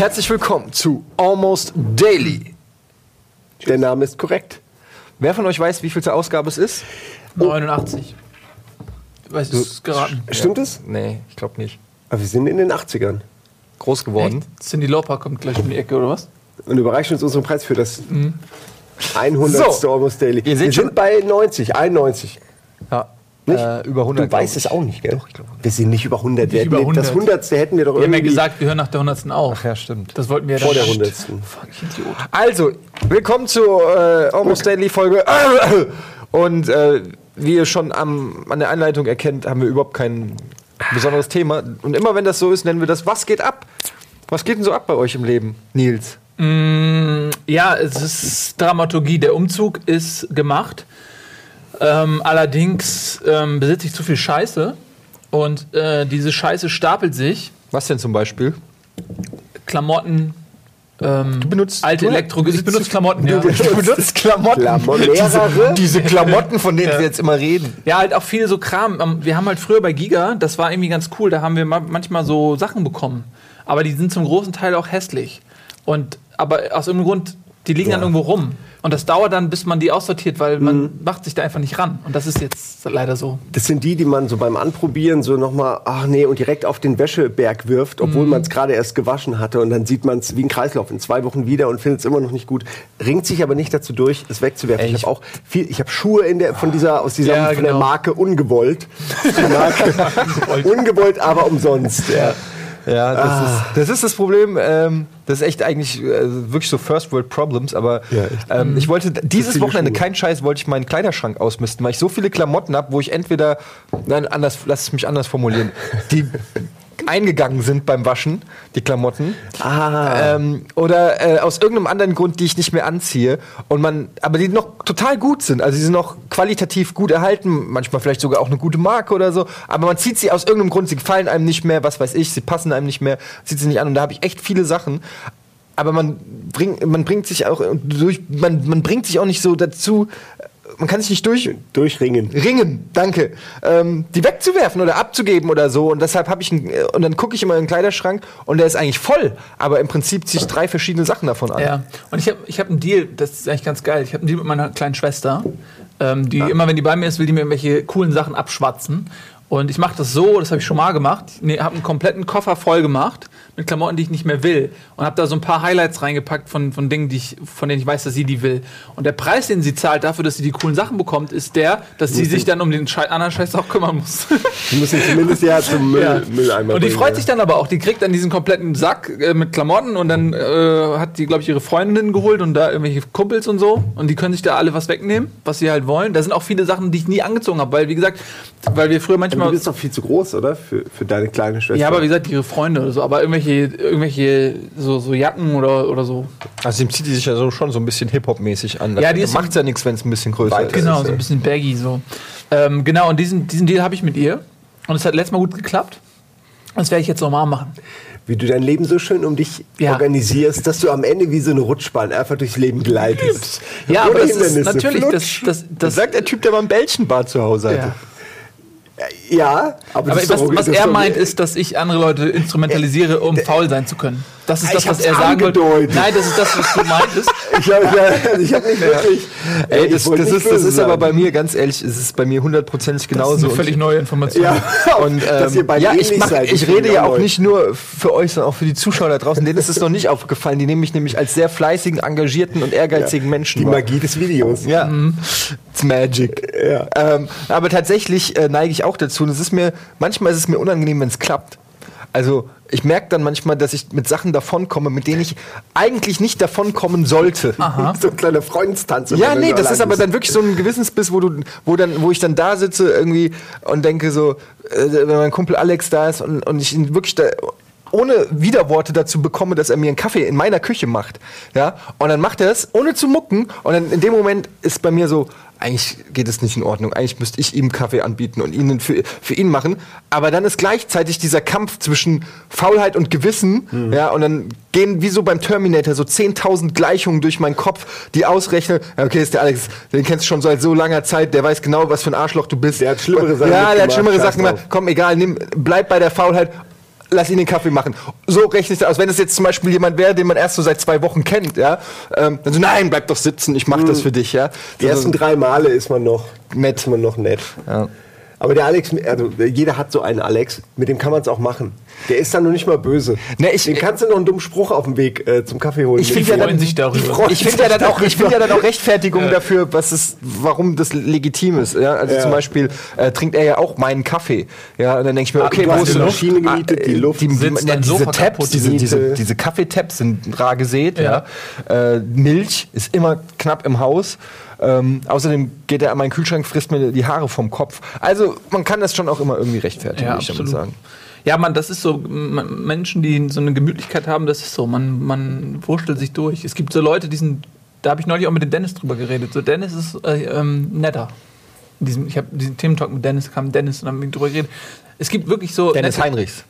Herzlich willkommen zu Almost Daily. Der Name ist korrekt. Wer von euch weiß, wie viel zur Ausgabe es ist? 89. Weißt du, es geraten. Stimmt es? Nee, ich glaube nicht. Aber wir sind in den 80ern. Groß geworden. Echt? Cindy Lauper kommt gleich um die Ecke, oder was? Und überreichen uns unseren Preis für das 100. Mhm. So. Almost Daily. Ihr seht wir schon- sind bei 90, 91. Ja. Nicht? Äh, über 100. Du weißt es auch nicht, gell? wir sind nicht über 100. wir über hätten Das 100. 100. hätten wir doch Wir haben ja irgendwie gesagt, wir hören nach der 100. auf. Ach ja, stimmt. Das wollten wir ja vor der dann- 100. Fuck, ich Idiot. Also, willkommen zur äh, Almost Daily Folge. Und äh, wie ihr schon am, an der Einleitung erkennt, haben wir überhaupt kein besonderes Thema. Und immer wenn das so ist, nennen wir das Was geht ab? Was geht denn so ab bei euch im Leben, Nils? Ja, es ist Dramaturgie. Der Umzug ist gemacht. Ähm, allerdings ähm, besitze ich zu viel Scheiße. Und äh, diese Scheiße stapelt sich. Was denn zum Beispiel? Klamotten, ähm, benutzt- alte du- Elektro. du Ich benutze Klamotten, ja. Du benutzt Klamotten. Klamotten. Diese, diese Klamotten, von denen wir jetzt immer reden. Ja, halt auch viel so Kram. Ähm, Wir haben halt früher bei Giga, das war irgendwie ganz cool, da haben wir ma- manchmal so Sachen bekommen. Aber die sind zum großen Teil auch hässlich. Und aber aus irgendeinem Grund, die liegen dann irgendwo rum. Und das dauert dann, bis man die aussortiert, weil man macht sich da einfach nicht ran. Und das ist jetzt leider so. Das sind die, die man so beim Anprobieren so nochmal, ach nee, und direkt auf den Wäscheberg wirft, obwohl Mhm. man es gerade erst gewaschen hatte. Und dann sieht man es wie ein Kreislauf in zwei Wochen wieder und findet es immer noch nicht gut. Ringt sich aber nicht dazu durch, es wegzuwerfen. Ey, ich habe auch viel, ich habe Schuhe in der, von dieser, aus dieser, Ja, von der genau. Marke ungewollt. Marke ungewollt, aber umsonst. Ja. Ja, das, ist, das ist das Problem. Ähm, das ist echt eigentlich äh, wirklich so First World Problems. Aber Ja, ähm, ich wollte dieses Wochenende, Schuhe. kein Scheiß, wollte ich meinen Kleiderschrank ausmisten, weil ich so viele Klamotten habe, wo ich entweder, nein, anders, lass es mich anders formulieren, die eingegangen sind beim Waschen, die Klamotten. Ah. Ähm, oder äh, aus irgendeinem anderen Grund, die ich nicht mehr anziehe. Und man, aber die noch total gut sind. Also die sind noch qualitativ gut erhalten, manchmal vielleicht sogar auch eine gute Marke oder so. Aber man zieht sie aus irgendeinem Grund, sie gefallen einem nicht mehr, was weiß ich, sie passen einem nicht mehr, zieht sie nicht an. Und da habe ich echt viele Sachen. Aber man bringt, man bringt sich auch durch, man, man bringt sich auch nicht so dazu, man kann sich nicht durch, Durchringen. ringen, danke, ähm, die wegzuwerfen oder abzugeben oder so. Und deshalb habe ich einen, äh, und dann gucke ich immer in den Kleiderschrank und der ist eigentlich voll, aber im Prinzip ziehe ich drei verschiedene Sachen davon an. Ja, und ich habe ich hab einen Deal, das ist eigentlich ganz geil. Ich habe einen Deal mit meiner kleinen Schwester, ähm, die immer, wenn die bei mir ist, will die mir irgendwelche coolen Sachen abschwatzen. Und ich mache das so, das habe ich schon mal gemacht. Ich habe einen kompletten Koffer voll gemacht mit Klamotten, die ich nicht mehr will. Und habe da so ein paar Highlights reingepackt von, von Dingen, die ich, von denen ich weiß, dass sie die will. Und der Preis, den sie zahlt dafür, dass sie die coolen Sachen bekommt, ist der, dass sie sich dann um den Schei anderen Scheiß auch kümmern muss. Die müssen zumindest ja zum Müll, Ja. Mülleimer Und die bringen, freut ja. sich dann aber auch. Die kriegt dann diesen kompletten Sack äh, mit Klamotten und dann äh, hat die, glaube ich, ihre Freundinnen geholt und da irgendwelche Kumpels und so. Und die können sich da alle was wegnehmen, was sie halt wollen. Da sind auch viele Sachen, die ich nie angezogen habe, weil, wie gesagt, weil wir früher Aber manchmal. du bist doch viel zu groß, oder? Für, für deine kleine Schwester. Ja, aber wie gesagt, ihre Freunde oder so. Aber irgendwelche, irgendwelche so, so Jacken oder, oder so. Also dem zieht die sich ja so, schon so ein bisschen Hip-Hop-mäßig an. Ja, die ist- macht ja nichts, wenn es ein bisschen größer ist. Genau, so ein bisschen baggy so. Ähm, genau, und diesen, diesen Deal habe ich mit ihr. Und es hat letztes Mal gut geklappt. Das werde ich jetzt nochmal machen. Wie du dein Leben so schön um dich Ja. organisierst, dass du am Ende wie so eine Rutschbahn einfach durchs Leben gleitest. Ja, Ohne aber das ist natürlich, das, das, Das das, sagt der Typ, der mal ein Bällchenbad zu Hause hatte. ja. Ja, aber, Aber was, was er meint, ist, dass ich andere Leute instrumentalisiere, um faul sein zu können. Das ist das, was er sagen wollte. Nein, das ist das, was du meintest. Ich habe ja, ich hab nicht wirklich. Ey, ich das, das, nicht ist, das ist aber bei mir, ganz ehrlich, es ist bei mir hundertprozentig Das genauso. ist eine völlig neue Information. Ja, Und dass ähm, ihr beide ja, ich, ähnlich mach, seid. ich rede ja auch neu. nicht nur für euch, sondern auch für die Zuschauer da draußen. Denen ist es noch nicht aufgefallen. Die nehmen mich nämlich als sehr fleißigen, engagierten und ehrgeizigen Menschen Die wahr. Magie des Videos. Ja, it's magic. Ja. Ähm, aber tatsächlich äh, neige ich auch dazu. Und es ist mir, manchmal ist es mir unangenehm, wenn es klappt. Also ich merke dann manchmal, dass ich mit Sachen davonkomme, mit denen ich eigentlich nicht davonkommen sollte. So ein kleiner Freundstanz. Ja, nee, das ist aber dann wirklich so ein Gewissensbiss, wo du, wo dann, wo ich dann da sitze irgendwie und denke so, äh, wenn mein Kumpel Alex da ist und, und ich ihn wirklich da ohne Widerworte dazu bekomme, dass er mir einen Kaffee in meiner Küche macht, ja, und dann macht er es ohne zu mucken und dann in dem Moment ist bei mir so, eigentlich geht es nicht in Ordnung, eigentlich müsste ich ihm Kaffee anbieten und ihn für, für ihn machen, aber dann ist gleichzeitig dieser Kampf zwischen Faulheit und Gewissen, ja, und dann gehen wie so beim Terminator so 10.000 Gleichungen durch meinen Kopf, die ausrechnen, okay, ist der Alex, den kennst du schon seit so langer Zeit, der weiß genau, was für ein Arschloch du bist. Der hat schlimmere Sachen Ja, der hat schlimmere Sachen gemacht. Komm, egal, nimm, bleib bei der Faulheit. Lass ihn den Kaffee machen. So rechne ich das aus. Wenn es jetzt zum Beispiel jemand wäre, den man erst so seit zwei Wochen kennt, ja, ähm, dann so, nein, bleib doch sitzen, ich mach das für dich, ja. Die ersten drei Male ist man noch Nett. Ist man noch nett. Ja. Aber der Alex, also jeder hat so einen Alex, mit dem kann man es auch machen. Der ist dann noch nicht mal böse. Ne, ich- den kannst du noch einen dummen Spruch auf dem Weg äh, zum Kaffee holen. Ich finde ja dann, sich darüber. Ich finde ja dann auch, ich finde ja dann auch Rechtfertigung Ja. dafür, was es, warum das legitim ist. Ja? Also Ja. zum Beispiel äh, trinkt er ja auch meinen Kaffee. Ja, und dann denke ich mir, Ah, okay, wo ist die Maschine gemietet, die Ah, Luft Die, sitzt ja, diese Sofa Tabs, diese, diese, diese Kaffeetabs sind rar gesät. Ja. Äh, Milch ist immer knapp im Haus. Ähm, außerdem geht er an meinen Kühlschrank, frisst mir die Haare vom Kopf. Also man kann das schon auch immer irgendwie rechtfertigen, Ja, würde ich damit sagen. Ja, man, das ist so, m- Menschen, die so eine Gemütlichkeit haben, das ist so, man, man wurschtelt sich durch. Es gibt so Leute, die sind, da habe ich neulich auch mit dem Dennis drüber geredet. So, Dennis ist äh, ähm, netter. Diesem, ich habe diesen Thementalk mit Dennis, kam Dennis und haben mit drüber geredet. Es gibt wirklich so. Dennis nette- Heinrichs.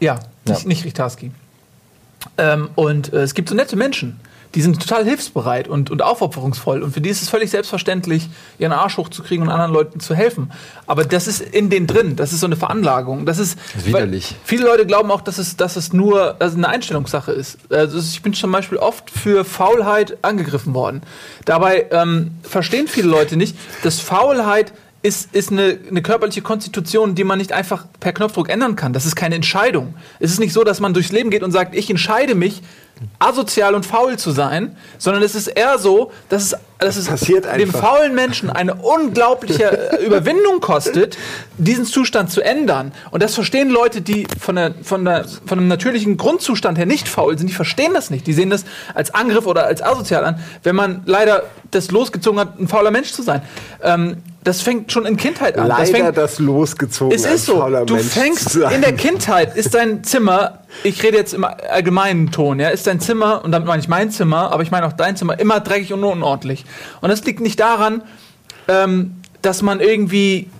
Ja, Ja. nicht, nicht Richtarski. Ähm, und äh, es gibt so nette Menschen, die sind total hilfsbereit und, und aufopferungsvoll. Und für die ist es völlig selbstverständlich, ihren Arsch hochzukriegen und anderen Leuten zu helfen. Aber das ist in denen drin. Das ist so eine Veranlagung. Das ist, ist widerlich. Viele Leute glauben auch, dass es, dass es nur also eine Einstellungssache ist. Also ich bin zum Beispiel oft für Faulheit angegriffen worden. Dabei ähm, verstehen viele Leute nicht, dass Faulheit ist, ist eine, eine körperliche Konstitution, die man nicht einfach per Knopfdruck ändern kann. Das ist keine Entscheidung. Es ist nicht so, dass man durchs Leben geht und sagt, ich entscheide mich, asozial und faul zu sein, sondern es ist eher so, dass es, dass es passiert dem einfach. faulen Menschen eine unglaubliche Überwindung kostet, diesen Zustand zu ändern. Und das verstehen Leute, die von, der, von, der, von einem natürlichen Grundzustand her nicht faul sind, die verstehen das nicht. Die sehen das als Angriff oder als asozial an, wenn man leider das losgezogen hat, ein fauler Mensch zu sein. Ähm, das fängt schon in Kindheit an. das Leider fängt, das losgezogen. es ist so, du Mensch fängst in der Kindheit, ist dein Zimmer, ich rede jetzt im allgemeinen Ton, ja, ist dein Zimmer, und damit meine ich mein Zimmer, aber ich meine auch dein Zimmer, immer dreckig und unordentlich. Und das liegt nicht daran, ähm, dass man irgendwie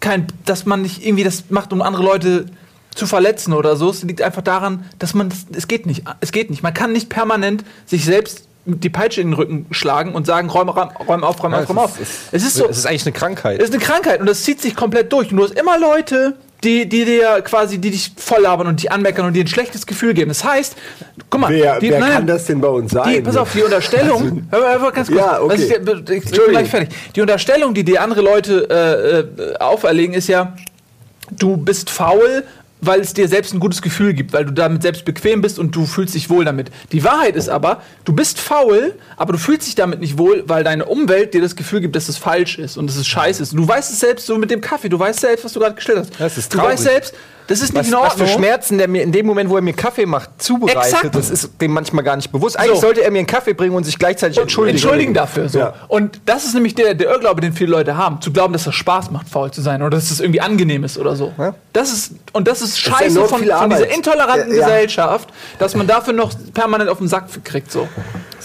kein, dass man nicht irgendwie das macht, um andere Leute zu verletzen oder so. Es liegt einfach daran, dass man, es geht nicht, es geht nicht. Man kann nicht permanent sich selbst die Peitsche in den Rücken schlagen und sagen, räum, räum, räum auf, räum auf, räum auf. Es ist so, Es ist eigentlich eine Krankheit. es ist eine Krankheit und das zieht sich komplett durch. Und du hast immer Leute, die, die dir quasi, die dich voll labern und die anmeckern und dir ein schlechtes Gefühl geben. Das heißt, guck mal, Wer, die, wer nein, kann das denn bei uns sein? die, pass auf, die Unterstellung, hör mal, hör mal ganz kurz, Ja, okay. dir- ich, ich bin gleich fertig. Die Unterstellung, die dir andere Leute äh, äh, auferlegen, ist ja, du bist faul, weil es dir selbst ein gutes Gefühl gibt, weil du damit selbst bequem bist und du fühlst dich wohl damit. Die Wahrheit ist aber, du bist faul, aber du fühlst dich damit nicht wohl, weil deine Umwelt dir das Gefühl gibt, dass es falsch ist und dass es scheiße ist. Und du weißt es selbst so mit dem Kaffee, du weißt selbst, was du gerade gestellt hast. Das ist du traurig. weißt selbst, das ist nicht Was, in was Ordnung. für Schmerzen der mir in dem Moment, wo er mir Kaffee macht, zubereitet, Exakt. das ist dem manchmal gar nicht bewusst. Eigentlich So. sollte er mir einen Kaffee bringen und sich gleichzeitig entschuldigen. Entschuldigen dafür. So. Ja. Und das ist nämlich der, der Irrglaube, den viele Leute haben, zu glauben, dass das Spaß macht, faul zu sein oder dass es irgendwie angenehm ist oder so. Ja. Das ist, und das ist ist scheiße enorm von, viel von dieser intoleranten ja. Gesellschaft, dass man dafür noch permanent auf den Sack kriegt. So.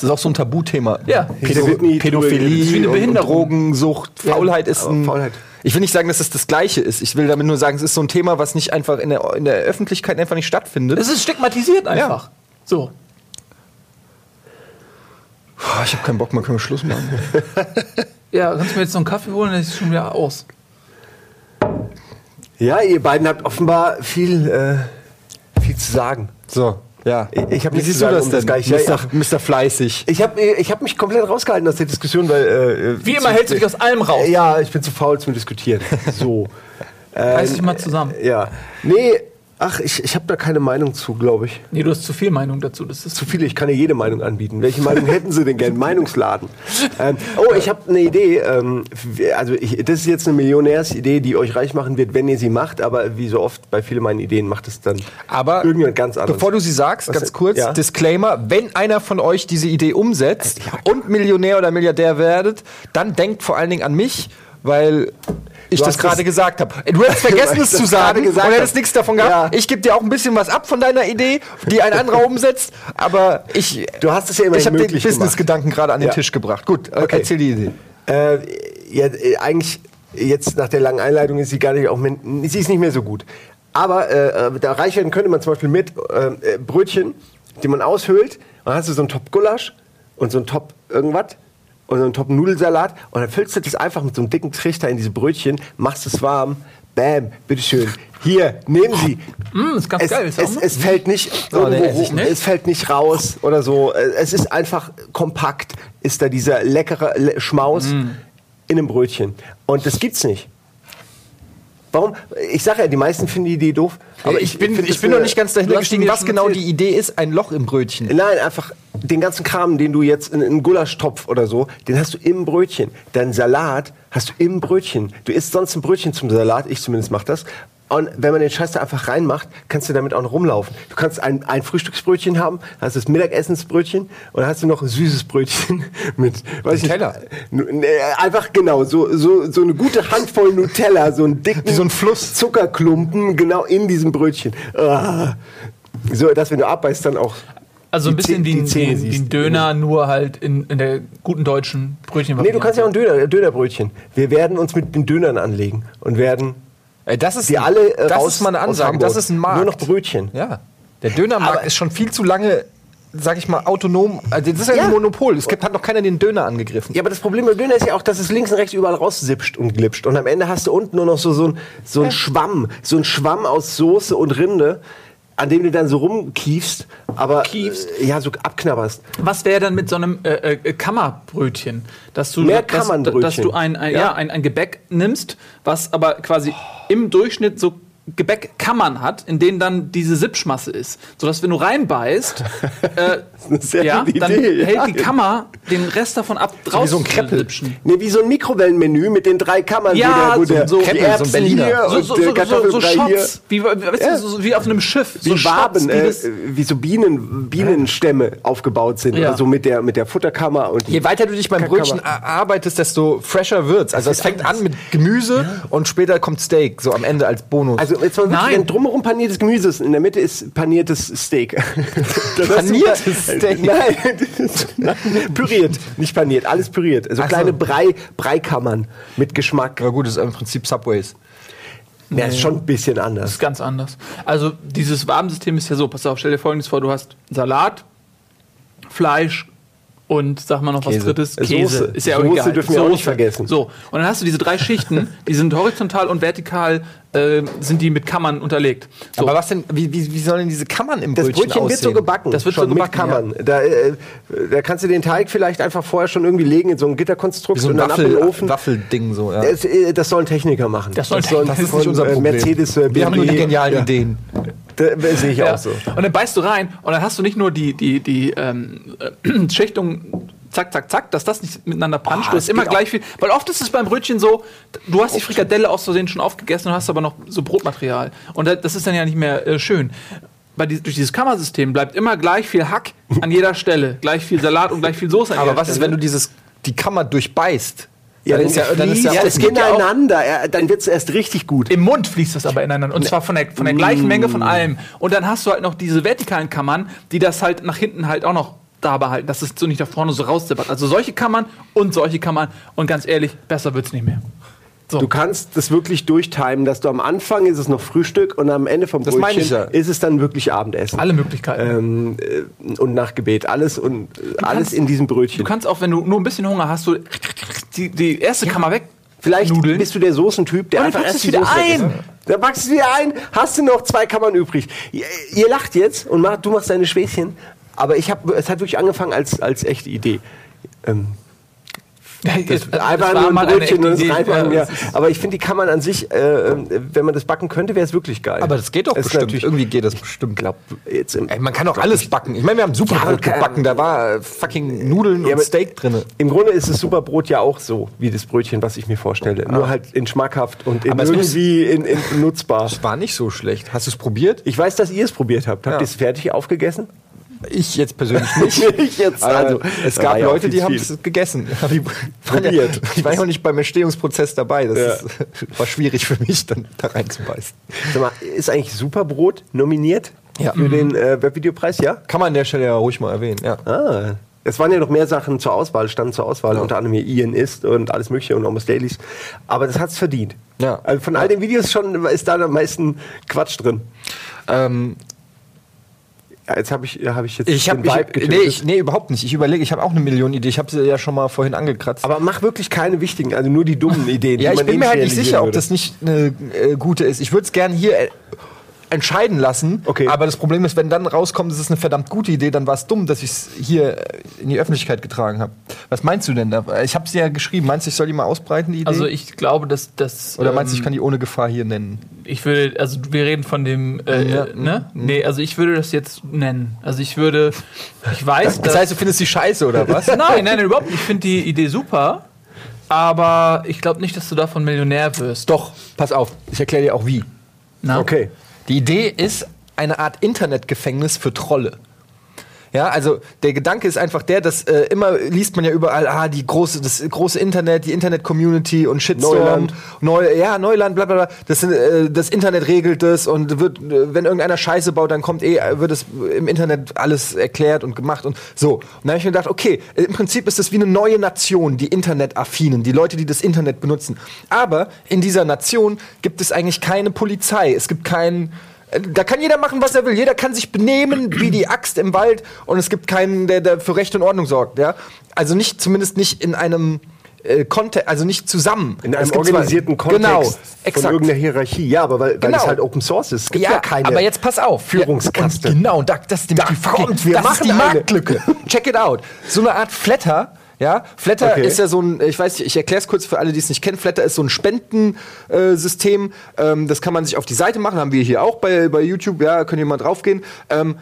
Das ist auch so ein Tabuthema. Ja. Pädo Pädophilie Das ist wie eine und- und Behinderung. Drogensucht, Faulheit ist ein. Faulheit. Ich will nicht sagen, dass es das Gleiche ist. Ich will damit nur sagen, es ist so ein Thema, was nicht einfach in der, in der Öffentlichkeit einfach nicht stattfindet. Es ist stigmatisiert einfach. So. Boah, ich habe keinen Bock mehr, können wir Schluss machen. Ja, kannst du mir jetzt noch einen Kaffee holen, dann ist es schon wieder aus. Ja, ihr beiden habt offenbar viel, äh, viel zu sagen. So, ja. Ich hab Wie siehst du das um denn, das Mr. ja. Mr. Fleißig? Ich habe ich hab mich komplett rausgehalten aus der Diskussion, weil. Äh, Wie immer hältst du dich aus allem raus. Ja, ich bin zu faul zum Diskutieren. So. Reiß dich mal zusammen. Ja. Nee, ach, ich, ich habe da keine Meinung zu, glaube ich. Nee, du hast zu viel Meinung dazu. Das ist Zu viele, ich kann ja jede Meinung anbieten. Welche Meinung hätten Sie denn gern? Meinungsladen. Ähm, oh, ich habe eine Idee. Ähm, also ich, das ist jetzt eine Millionärsidee, die euch reich machen wird, wenn ihr sie macht. Aber wie so oft bei vielen meinen Ideen macht es dann Aber irgendjemand ganz anderes. bevor du sie sagst, Was ganz kurz, Ja. Disclaimer, wenn einer von euch diese Idee umsetzt und Millionär oder Milliardär werdet, dann denkt vor allen Dingen an mich, weil ich das gerade gesagt habe. Du hättest vergessen, es zu sagen gesagt und hättest nichts davon gehabt. Ja. Ich gebe dir auch ein bisschen was ab von deiner Idee, die ein anderer umsetzt, aber ich, Du hast es ja immerhin ich habe den. Business-Gedanken gerade an den Ja. Tisch gebracht. Gut, äh, Okay. erzähl die Idee. Äh, ja, äh, eigentlich jetzt nach der langen Einleitung ist sie gar nicht auch sie ist nicht mehr so gut. Aber äh, äh, da reich werden könnte man zum Beispiel mit äh, äh, Brötchen, die man aushöhlt. Dann hast du so einen Top Gulasch und so einen Top irgendwas und so einen Top Nudelsalat und dann füllst du das einfach mit so einem dicken Trichter in diese Brötchen, machst es warm, Bam, bitteschön. Hier, nehmen Sie. Mm, ist ganz Es, geil. Ist auch es, es fällt nicht Oh, irgendwo ich nicht. es fällt nicht raus oder so. Es ist einfach kompakt, ist da dieser leckere Le Schmaus Mm. in einem Brötchen. Und das gibt's nicht. Warum? Ich sage ja, die meisten finden die Idee doof. Aber ich bin, find ich bin noch eine- nicht ganz dahinter gestiegen, was genau die Idee ist. Ein Loch im Brötchen. Nein, einfach den ganzen Kram, den du jetzt in einen Gulaschtopf oder so, den hast du im Brötchen. Dein Salat hast du im Brötchen. Du isst sonst ein Brötchen zum Salat, ich zumindest mach das. Und wenn man den Scheiß da einfach reinmacht, kannst du damit auch noch rumlaufen. Du kannst ein, ein Frühstücksbrötchen haben, hast das Mittagessensbrötchen und hast du noch ein süßes Brötchen mit, weiß Nutella. Nu- nee, Einfach genau, so, so, so eine gute Handvoll Nutella, so einen dicken Wie so ein Fluss. Zuckerklumpen genau in diesem Brötchen. Ah. So, dass wenn du abbeißt, dann auch Also ein bisschen wie die ein, Döner, nur halt in, in der guten deutschen Brötchen. Nee, du kannst ja auch ein Döner, Dönerbrötchen. Wir werden uns mit den Dönern anlegen und werden Ey, das ist, die alle äh, das raus ist mal eine aus Ansage. Das ist ein Markt. Nur noch Brötchen. Ja. Der Dönermarkt Aber- ist schon viel zu lange, sag ich mal, autonom. Also das ist ja, Ja. ein Monopol. Es gibt, hat noch keiner den Döner angegriffen. Ja, aber das Problem beim Döner ist ja auch, dass es links und rechts überall raussipscht und glitscht. Und am Ende hast du unten nur noch so, so, ein, so ein Schwamm. So ein Schwamm aus Soße und Rinde, an dem du dann so rumkiefst, aber Kiefst? Äh, ja, so abknabberst. Was wäre dann mit so einem äh, äh, Kammerbrötchen? Dass du, Mehr dass, Kammernbrötchen. dass du ein, ein, ja. Ja. ein, ein Gebäck nimmst, was aber quasi im Durchschnitt so Gebäckkammern hat, in denen dann diese Sipschmasse ist. Sodass, wenn du reinbeißt, äh, ja, dann Idee, hält ja. die Kammer den Rest davon ab, draußen so ein Kreppel. Nee, wie so ein Mikrowellenmenü mit den drei Kammern, Ja, wo der, wo so- der so ein Erbsen Berliner. hier So, hier. Shots, wie, weißt Ja. du, so, wie auf einem Schiff. Wie so Shots, Waben, wie äh, wie so Bienen, Bienenstämme aufgebaut sind. Ja. Also mit der, mit der Futterkammer und Je weiter du dich beim. Brötchen arbeitest, desto fresher wird's. Also es fängt an mit Gemüse und später kommt Steak, so am Ende als Bonus. Also jetzt mal wirklich, Nein. drumherum paniertes Gemüse ist, in der Mitte ist paniertes Steak. Paniertes Steak? Nein, das ist- nein, püriert, nicht paniert, alles püriert. Also Ach so. kleine Brei, Breikammern mit Geschmack. ja gut, das ist im Prinzip Subways. Ja, ist schon ein bisschen Das anders. ist ganz anders. Also dieses Wabensystem ist ja so, pass auf, stell dir folgendes vor, du hast Salat, Fleisch und sag mal noch was Käse. drittes, Äh, Käse. Soße. Ist ja auch Soße egal. dürfen wir auch nicht vergessen. So, und dann hast du diese drei Schichten, die sind horizontal und vertikal, äh, sind die mit Kammern unterlegt. So. Aber was denn, wie, wie, wie sollen denn diese Kammern im Das Brötchen, Brötchen wird so aussehen? gebacken. Das wird schon so gebacken, mit Kammern. Da, äh, da kannst du den Teig vielleicht einfach vorher schon irgendwie legen in so ein Gitterkonstrukt so ein und dann ab in den Waffel, Ofen. Waffelding so, ja. Das, äh, das sollen Techniker machen. Das sollen sollen Techniker- Das ist von, nicht unser Problem. Mercedes, äh, Wir haben nur die genialen Ja. Ideen. Da sehe ich Ja. auch so. Und dann beißt du rein und dann hast du nicht nur die, die, die ähm, äh, Schichtung zack, zack, zack, dass das nicht miteinander puncht. Oh, du das hast immer gleich viel. Weil oft ist es beim Brötchen so, du hast die Frikadelle aus Versehen schon aufgegessen und hast aber noch so Brotmaterial. Und da- das ist dann ja nicht mehr äh, schön. Bei die, durch dieses Kammersystem bleibt immer gleich viel Hack an jeder Stelle. Gleich viel Salat und gleich viel Soße an Aber was ist, Stelle. wenn du dieses, die Kammer durchbeißt? Ja, dann ist ja, dann ist ja, ja, es geht ineinander. Ja, dann wird es erst richtig gut. Im Mund fließt das aber ineinander. Und zwar von der, von der gleichen Menge von allem. Und dann hast du halt noch diese vertikalen Kammern, die das halt nach hinten halt auch noch da behalten, dass es so nicht da vorne so rauszippert. Also solche Kammern und solche Kammern. Und ganz ehrlich, besser wird's nicht mehr. So. Du kannst das wirklich durchtimen, dass du am Anfang ist es noch Frühstück und am Ende vom Das Brötchen ja. ist es dann wirklich Abendessen. Alle Möglichkeiten. Ähm, äh, und nach Gebet. Alles und äh, alles kannst- in diesem Du Brötchen. kannst auch, wenn du nur ein bisschen Hunger hast, du die, die erste Kammer weg. Vielleicht Nudeln. bist du der Soßentyp, der einfach erst du die es wieder Soße ein. Dann packst du wieder ein, hast du noch zwei Kammern übrig. Ihr, ihr lacht jetzt und macht, du machst deine Schwäßchen, aber ich hab, es hat wirklich angefangen als, als echte Idee. Ähm, Das, das einfach nur ein Brötchen und Idee. reinpacken, Ja, Aber ich finde die Kammern an sich, äh, wenn man das backen könnte, wäre es wirklich geil. aber das geht doch Es bestimmt. Irgendwie geht das bestimmt. glaub, jetzt Ey, man kann doch alles backen. Ich meine, wir haben Superbrot Ja, gebacken. Da war fucking Nudeln Ja, und Steak drin. Im Grunde ist das Superbrot ja auch so wie das Brötchen, was ich mir vorstelle. Nur halt in schmackhaft und in irgendwie in, in nutzbar. Das war nicht so schlecht. Hast du es probiert? Ich weiß, dass ihr es probiert habt. Habt ihr es fertig aufgegessen? Ich jetzt persönlich nicht. Ich jetzt, also, es gab ja Leute, die haben es gegessen. Die Probiert. Ja, ich war ja auch nicht beim Entstehungsprozess dabei. Das Ja. ist, war schwierig für mich, dann da reinzubeißen. Sag mal, ist eigentlich Superbrot nominiert Ja. für den äh, Webvideopreis? Ja. Kann man an der Stelle ja ruhig mal erwähnen. Ja. Ah. Es waren ja noch mehr Sachen zur Auswahl, standen zur Auswahl, unter anderem hier Ian ist und alles mögliche und Almost Dailies. Aber das hat's verdient. Ja. Also von all den Videos schon ist da am meisten Quatsch drin. Ähm, Jetzt habe ich, hab ich jetzt Ich habe den Vibe nee, getötet. ich, nee, überhaupt nicht. Ich überlege, ich habe auch eine Million Idee. Ich habe sie ja schon mal vorhin angekratzt. Aber mach wirklich keine wichtigen, also nur die dummen Ideen. ja, ich bin eh mir halt nicht sicher, ob würde. das nicht eine äh, gute ist. Ich würde es gerne hier äh, entscheiden lassen. Okay. Aber das Problem ist, wenn dann rauskommt, es ist eine verdammt gute Idee, dann war es dumm, dass ich es hier äh, in die Öffentlichkeit getragen habe. Was meinst du denn da? Ich habe sie ja geschrieben. Meinst du, ich soll die mal ausbreiten, die Idee? Also ich glaube, dass das. Oder meinst du, ich ähm, kann die ohne Gefahr hier nennen? Ich würde, also wir reden von dem, äh, Ja. ne? Nee, also ich würde das jetzt nennen. Also ich würde, ich weiß, Das heißt, du findest die scheiße, oder was? nein, nein, nein, überhaupt nicht. Ich finde die Idee super, aber ich glaube nicht, dass du davon Millionär wirst. Doch, pass auf. Ich erkläre dir auch wie. Na? Okay. Die Idee ist eine Art Internetgefängnis für Trolle. Ja, also der Gedanke ist einfach der, dass äh, immer liest man ja überall, ah, die große, das große Internet, die Internet-Community und Shitstorm, Neuland. Neu, ja, Neuland, bla bla bla. Das, äh, das Internet regelt das und wird, äh, wenn irgendeiner Scheiße baut, dann kommt eh, wird es im Internet alles erklärt und gemacht und so. Und dann habe ich mir gedacht, okay, im Prinzip ist das wie eine neue Nation, die Internetaffinen, die Leute, die das Internet benutzen. Aber in dieser Nation gibt es eigentlich keine Polizei. Es gibt keinen da kann jeder machen, was er will. Jeder kann sich benehmen wie die Axt im Wald und es gibt keinen, der, der für Recht und Ordnung sorgt. Ja? Also nicht, zumindest nicht in einem äh, Kontext, also nicht zusammen. In einem gibt zwar- organisierten Kontext Genau, von exakt. irgendeiner Hierarchie. Ja, aber weil, weil Genau. es halt Open Source ist. Es gibt ja, keine aber jetzt pass auf. Führungskaste. Ja, und genau, da, das ist Da die fucking, kommt, wir das machen die. Marktlücke. Check it out. So eine Art Flatter. Ja, Flatter Okay. ist ja so ein, ich weiß nicht, ich erkläre es kurz für alle, die es nicht kennen. Flatter ist so ein Spendensystem. Ähm, das kann man sich auf die Seite machen, haben wir hier auch bei, bei YouTube. Ja, könnt ihr mal draufgehen. Ähm,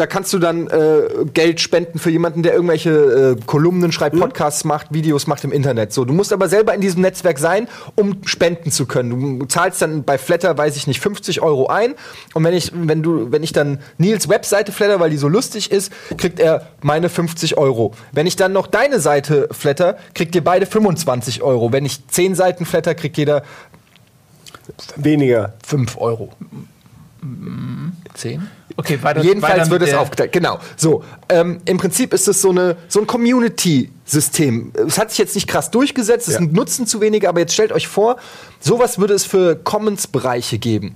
da kannst du dann äh, Geld spenden für jemanden, der irgendwelche äh, Kolumnen schreibt, Podcasts macht, Videos macht im Internet. So, du musst aber selber in diesem Netzwerk sein, um spenden zu können. Du zahlst dann bei Flatter, weiß ich nicht, 50 Euro ein. Und wenn ich, wenn du, wenn ich dann Nils Webseite flatter, weil die so lustig ist, kriegt er meine 50 Euro. Wenn ich dann noch deine Seite flatter, kriegt ihr beide 25 Euro. Wenn ich 10 Seiten flatter, kriegt jeder Weniger. 5 Euro. 10? Okay, weiter. Jedenfalls weiter wird es aufgeteilt. Genau. So, ähm, im Prinzip ist es so, eine, so ein Community-System. Es hat sich jetzt nicht krass durchgesetzt, es Ja. nutzen zu wenige, aber jetzt stellt euch vor, sowas würde es für Commons-Bereiche geben.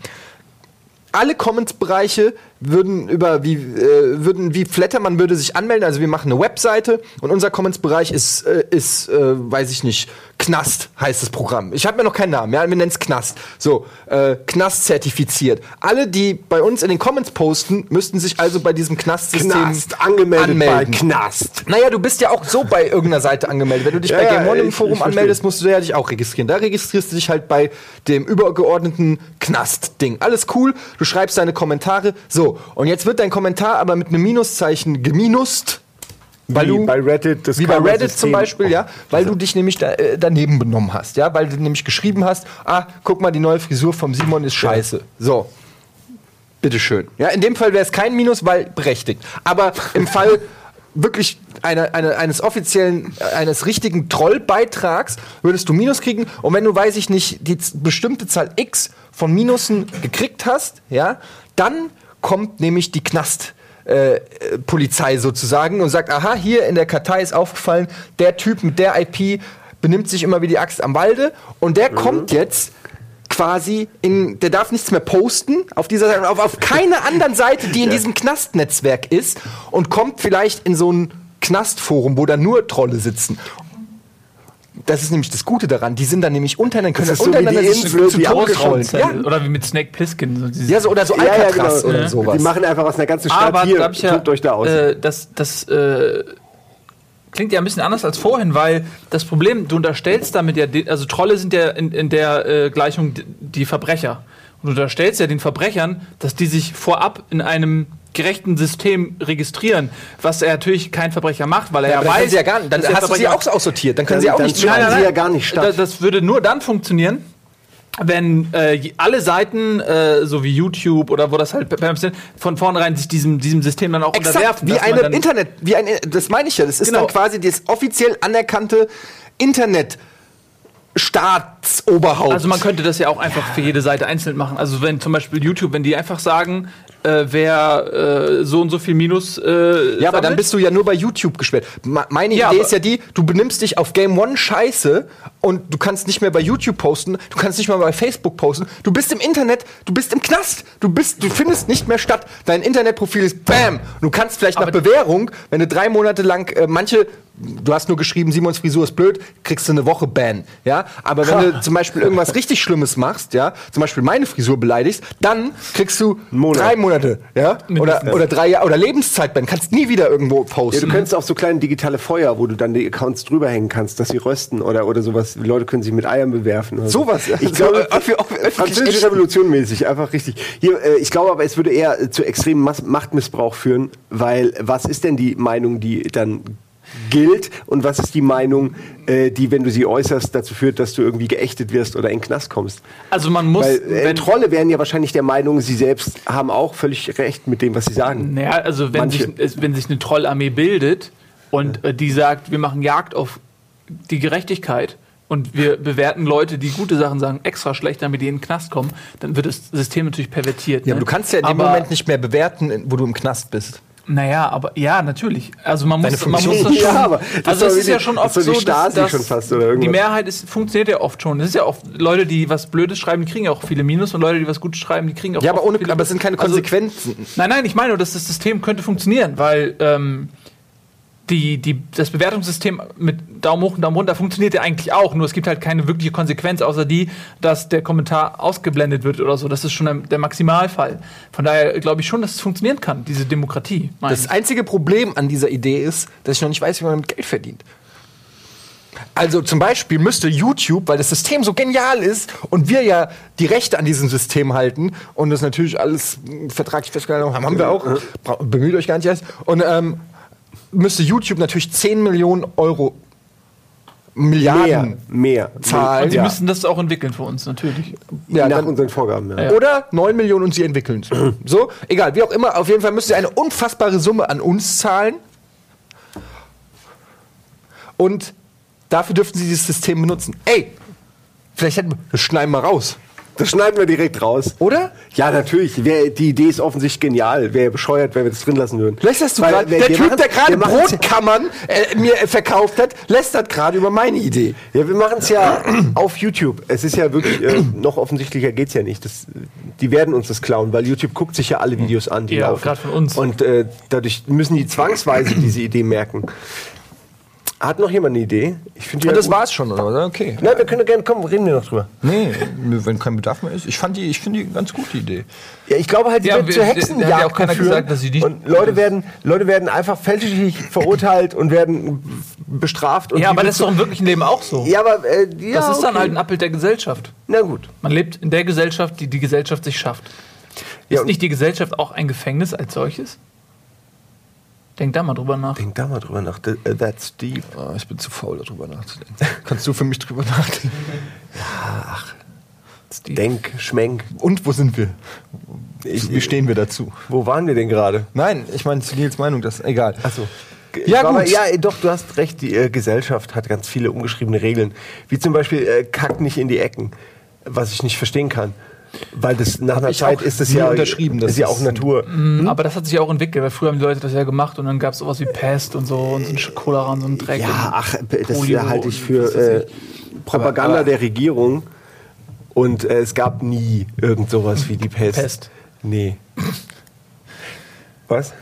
Alle Commons-Bereiche würden über wie äh, würden wie Flatter, man würde sich anmelden, also wir machen eine Webseite und unser Commons-Bereich ist äh, ist äh, weiß ich nicht Knast heißt das Programm. Ich habe mir noch keinen Namen, ja, wir nennen es Knast. So äh, Knast zertifiziert. Alle, die bei uns in den Comments posten, müssten sich also bei diesem Knast-System Knast, angemeldet bei Knast. naja, du bist ja auch so bei irgendeiner Seite angemeldet. Wenn du dich Ja, bei Game One im Forum anmeldest, musst du ja dich auch registrieren. Da registrierst du dich halt bei dem übergeordneten Knast-Ding. Alles cool, du schreibst deine Kommentare. So, und jetzt wird dein Kommentar aber mit einem Minuszeichen geminust. Weil Wie du, bei Reddit, das wie bei Reddit zum Beispiel, ja, weil du dich nämlich da, äh, daneben benommen hast, ja, weil du nämlich geschrieben hast, ah, guck mal, die neue Frisur vom Simon ist scheiße. So, Bitteschön. Ja, in dem Fall wäre es kein Minus, weil berechtigt. Aber im Fall wirklich eine, eine, eines offiziellen, äh, eines richtigen Trollbeitrags würdest du Minus kriegen. Und wenn du, weiß ich nicht, die bestimmte Zahl X von Minusen gekriegt hast, ja, dann kommt nämlich die Knast. Äh, äh, Polizei sozusagen und sagt, aha, hier in der Kartei ist aufgefallen, der Typ mit der IP benimmt sich immer wie die Axt am Walde und der kommt jetzt quasi in, der darf nichts mehr posten auf dieser Seite, auf, auf keiner anderen Seite, die in diesem Knastnetzwerk ist und kommt vielleicht in so ein Knastforum, wo da nur Trolle sitzen. Das ist nämlich das Gute daran. Die sind dann nämlich untereinander, können Das ist so wie untereinander die sich Insel, zu die. Zelle. Ja. Oder wie mit Snake Plissken. So ja, so, oder so Ja, ja, Alcatraz genau. oder Ja. sowas. Die machen einfach aus einer ganzen Stadt Aber hier. ich ja, euch da aus. Äh, das das äh, klingt ja ein bisschen anders als vorhin, weil das Problem, du unterstellst damit ja, den- also Trolle sind ja in, in der äh, Gleichung die Verbrecher. Und du unterstellst ja den Verbrechern, dass die sich vorab in einem gerechten System registrieren, was er natürlich kein Verbrecher macht, weil er ja, ja, weiß, sie ja gar nicht, dann hast du sie auch aussortiert. Dann können Dann- sie auch dann nicht schneiden schreiben. sie ja gar nicht statt. Da- Das würde nur dann funktionieren, wenn äh, alle Seiten, äh, so wie YouTube oder wo das halt sind, von vornherein sich diesem, diesem System dann auch Exakt, unterwerfen. wie eine Internet, wie ein, das meine ich ja. Das ist Genau. dann quasi das offiziell anerkannte Internet. Staatsoberhaupt. Also man könnte das ja auch einfach für jede Seite einzeln machen. Also wenn zum Beispiel YouTube, wenn die einfach sagen, äh, wer äh, so und so viel Minus äh, Ja, aber dann sammelt. bist du ja nur bei YouTube gesperrt. Meine Ja, Idee ist ja die, du benimmst dich auf Game One scheiße und du kannst nicht mehr bei YouTube posten, du kannst nicht mehr bei Facebook posten. Du bist im Internet, du bist im Knast. Du bist, du findest nicht mehr statt. Dein Internetprofil ist Bam. Und du kannst vielleicht nach Bewährung, wenn du drei Monate lang äh, manche Du hast nur geschrieben, Simons Frisur ist blöd, kriegst du eine Woche Ban, ja. Aber wenn du zum Beispiel irgendwas richtig Schlimmes machst, ja, zum Beispiel meine Frisur beleidigst, dann kriegst du Monat. drei Monate, ja, oder, oder drei Jahre oder Lebenszeit-Ban. Kannst nie wieder irgendwo Ja, posten. du könntest auch so kleine digitale Feuer, wo du dann die Accounts drüber hängen kannst, dass sie rösten oder, oder sowas. Leute können sich mit Eiern bewerfen. Oder Sowas. Ich So, glaube, französische. Revolution mäßig, einfach richtig. Hier, äh, ich glaube aber, es würde eher zu extremem Mas Machtmissbrauch führen, weil was ist denn die Meinung, die dann gilt und was ist die Meinung, äh, die, wenn du sie äußerst, dazu führt, dass du irgendwie geächtet wirst oder in den Knast kommst? Also man muss, Weil äh, wenn, Trolle wären ja wahrscheinlich der Meinung, sie selbst haben auch völlig recht mit dem, was sie sagen. Naja, also wenn Manche. sich, wenn sich eine Trollarmee bildet und äh, die sagt, wir machen Jagd auf die Gerechtigkeit und wir bewerten Leute, die gute Sachen sagen, extra schlecht, damit die in den Knast kommen, dann wird das System natürlich pervertiert. ja, ne? aber du kannst ja in dem Aber- Moment nicht mehr bewerten, wo du im Knast bist. Naja, aber ja, natürlich. Also man muss, man muss das schon. Ja, aber das also ist es doch ist ja schon oft die so, dass, Stasi dass schon fast oder irgendwas. die Mehrheit ist, funktioniert ja oft schon. Es ist ja oft Leute, die was Blödes schreiben, die kriegen ja auch viele Minus und Leute, die was Gutes schreiben, die kriegen auch Ja, aber ohne, viele- aber es sind keine Also- Konsequenzen. Nein, nein, ich meine nur, dass das System könnte funktionieren, weil ähm, die, die, das Bewertungssystem mit Daumen hoch und Daumen runter funktioniert ja eigentlich auch, nur es gibt halt keine wirkliche Konsequenz, außer die, dass der Kommentar ausgeblendet wird oder so. Das ist schon der, der Maximalfall. Von daher glaube ich schon, dass es funktionieren kann, diese Demokratie. Das einzige Problem an dieser Idee ist, dass ich noch nicht weiß, wie man damit Geld verdient. Also zum Beispiel müsste YouTube, weil das System so genial ist und wir ja die Rechte an diesem System halten und das natürlich alles mh, vertraglich festgehalten haben, haben wir auch, bemüht euch gar nicht erst, und ähm, müsste YouTube natürlich 10 Millionen Euro, Mehr, Milliarden mehr. Zahlen. und sie ja. müssen das auch entwickeln für uns, natürlich. ja, nach dann, unseren Vorgaben. Ja. Oder 9 Millionen und sie entwickeln es. so, egal, wie auch immer, auf jeden Fall müsst ihr eine unfassbare Summe an uns zahlen. Und dafür dürften sie dieses System benutzen. Ey, vielleicht hätten wir, das schneiden wir raus. Das schneiden wir direkt raus. Oder? Ja, natürlich. Wer, die Idee ist offensichtlich genial. Wäre bescheuert, wenn wir das drin lassen würden. Lästerst du gerade? Der Typ, machen's- der gerade Brotkammern äh, mir verkauft hat, lästert gerade über meine Idee. Ja, wir machen es ja auf YouTube. Es ist ja wirklich, äh, noch offensichtlicher geht's ja nicht. Das, die werden uns das klauen, weil YouTube guckt sich ja alle Videos an, die Ja, laufen. gerade von uns. Und äh, dadurch müssen die zwangsweise diese Idee merken. Hat noch jemand eine Idee? Ich finde Und das war's schon, oder? Okay. Nein, wir können gerne kommen, reden wir noch drüber. Nee, wenn kein Bedarf mehr ist. Ich fand die, ich finde die ganz gut, die Idee. Ja, ich glaube halt, die Ja, wird wir- zur Hexenjagd ja auch keiner führen. gesagt, dass sie nicht- Und Leute werden, Leute werden einfach fälschlich verurteilt und werden bestraft. Und Ja, die aber das ist doch im wirklichen Leben auch so. Ja, aber äh, ja, das ist dann okay. halt ein Abbild der Gesellschaft. Na gut. Man lebt in der Gesellschaft, die die Gesellschaft sich schafft. Ja, Ist und- nicht die Gesellschaft auch ein Gefängnis als solches? Denk da mal drüber nach. Denk da mal drüber nach. Äh, That's deep. Ah, ich bin zu faul, darüber nachzudenken. Kannst du für mich drüber nachdenken? Die- Denk, schmenk. Und wo sind wir? Ich- Wie stehen wir dazu? Wo waren wir denn gerade? Nein, ich meine zu Nils Meinung, das egal. Achso. Ja, Aber gut. ja, doch, du hast recht. Die äh, Gesellschaft hat ganz viele ungeschriebene Regeln. Wie zum Beispiel, äh, kack nicht in die Ecken. Was ich nicht verstehen kann. Weil das nach einer ich Zeit ist das nie ja, unterschrieben, dass ist ja das- auch Natur. Mhm, Aber das hat sich ja auch entwickelt, weil früher haben die Leute das ja gemacht und dann gab es sowas wie Pest und so und so ein Cholera und so ein Dreck. Ja, ach, das halte ich und für äh, ich. Propaganda Aber- aber- der Regierung. Und äh, es gab nie irgend sowas wie die Pest. Pest. Nee. Was?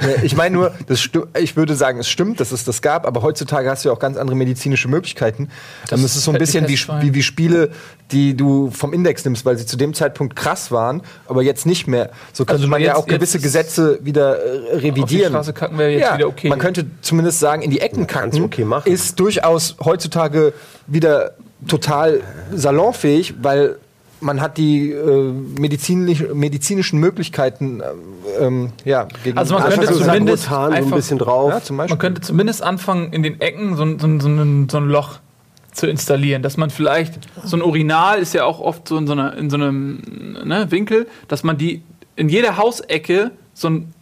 Ja, Ich meine nur, das ich würde sagen, es stimmt, dass es das gab, aber heutzutage hast du ja auch ganz andere medizinische Möglichkeiten. Dann ist es so ein bisschen wie, wie, wie Spiele, die du vom Index nimmst, weil sie zu dem Zeitpunkt krass waren, aber jetzt nicht mehr. So könnte Also man ja jetzt- auch gewisse Gesetze wieder äh, revidieren. Auf die Straße kacken wäre jetzt ja, wieder okay. Man könnte zumindest sagen, in die Ecken kannst kacken okay machen. ist durchaus heutzutage wieder total salonfähig, weil man hat die äh, medizinisch, medizinischen Möglichkeiten ähm, ja, gegen Also man Einfach könnte zumindest so ein einfach- bisschen drauf. ja, zum Beispiel. Man könnte zumindest anfangen, in den Ecken so, ein- so, so, ein, so ein Loch zu installieren, dass man vielleicht so ein Urinal ist ja auch oft so in so, einer, in so einem ne, Winkel, dass man die in jeder Hausecke so, ein,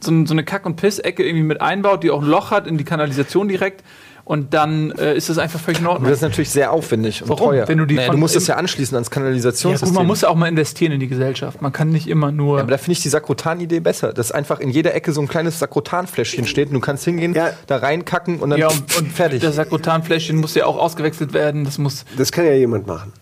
so, ein, so eine Kack- und Piss-Ecke irgendwie mit einbaut, die auch ein Loch hat in die Kanalisation direkt und dann äh, ist das einfach völlig in Ordnung. Das ist natürlich sehr aufwendig und Warum? teuer. Wenn du die naja, du musst es ja anschließen ans ja, Kanalisationssystem. gut, man muss ja auch mal investieren in die Gesellschaft. Man kann nicht immer nur. aber da finde ich die Sakrotan-Idee besser, dass einfach in jeder Ecke so ein kleines Sakrotan-Fläschchen steht und du kannst hingehen, Ja. da reinkacken und dann ja, und, und fertig. Das Sakrotanfläschchen muss ja auch ausgewechselt werden. Das muss. Das kann ja jemand machen.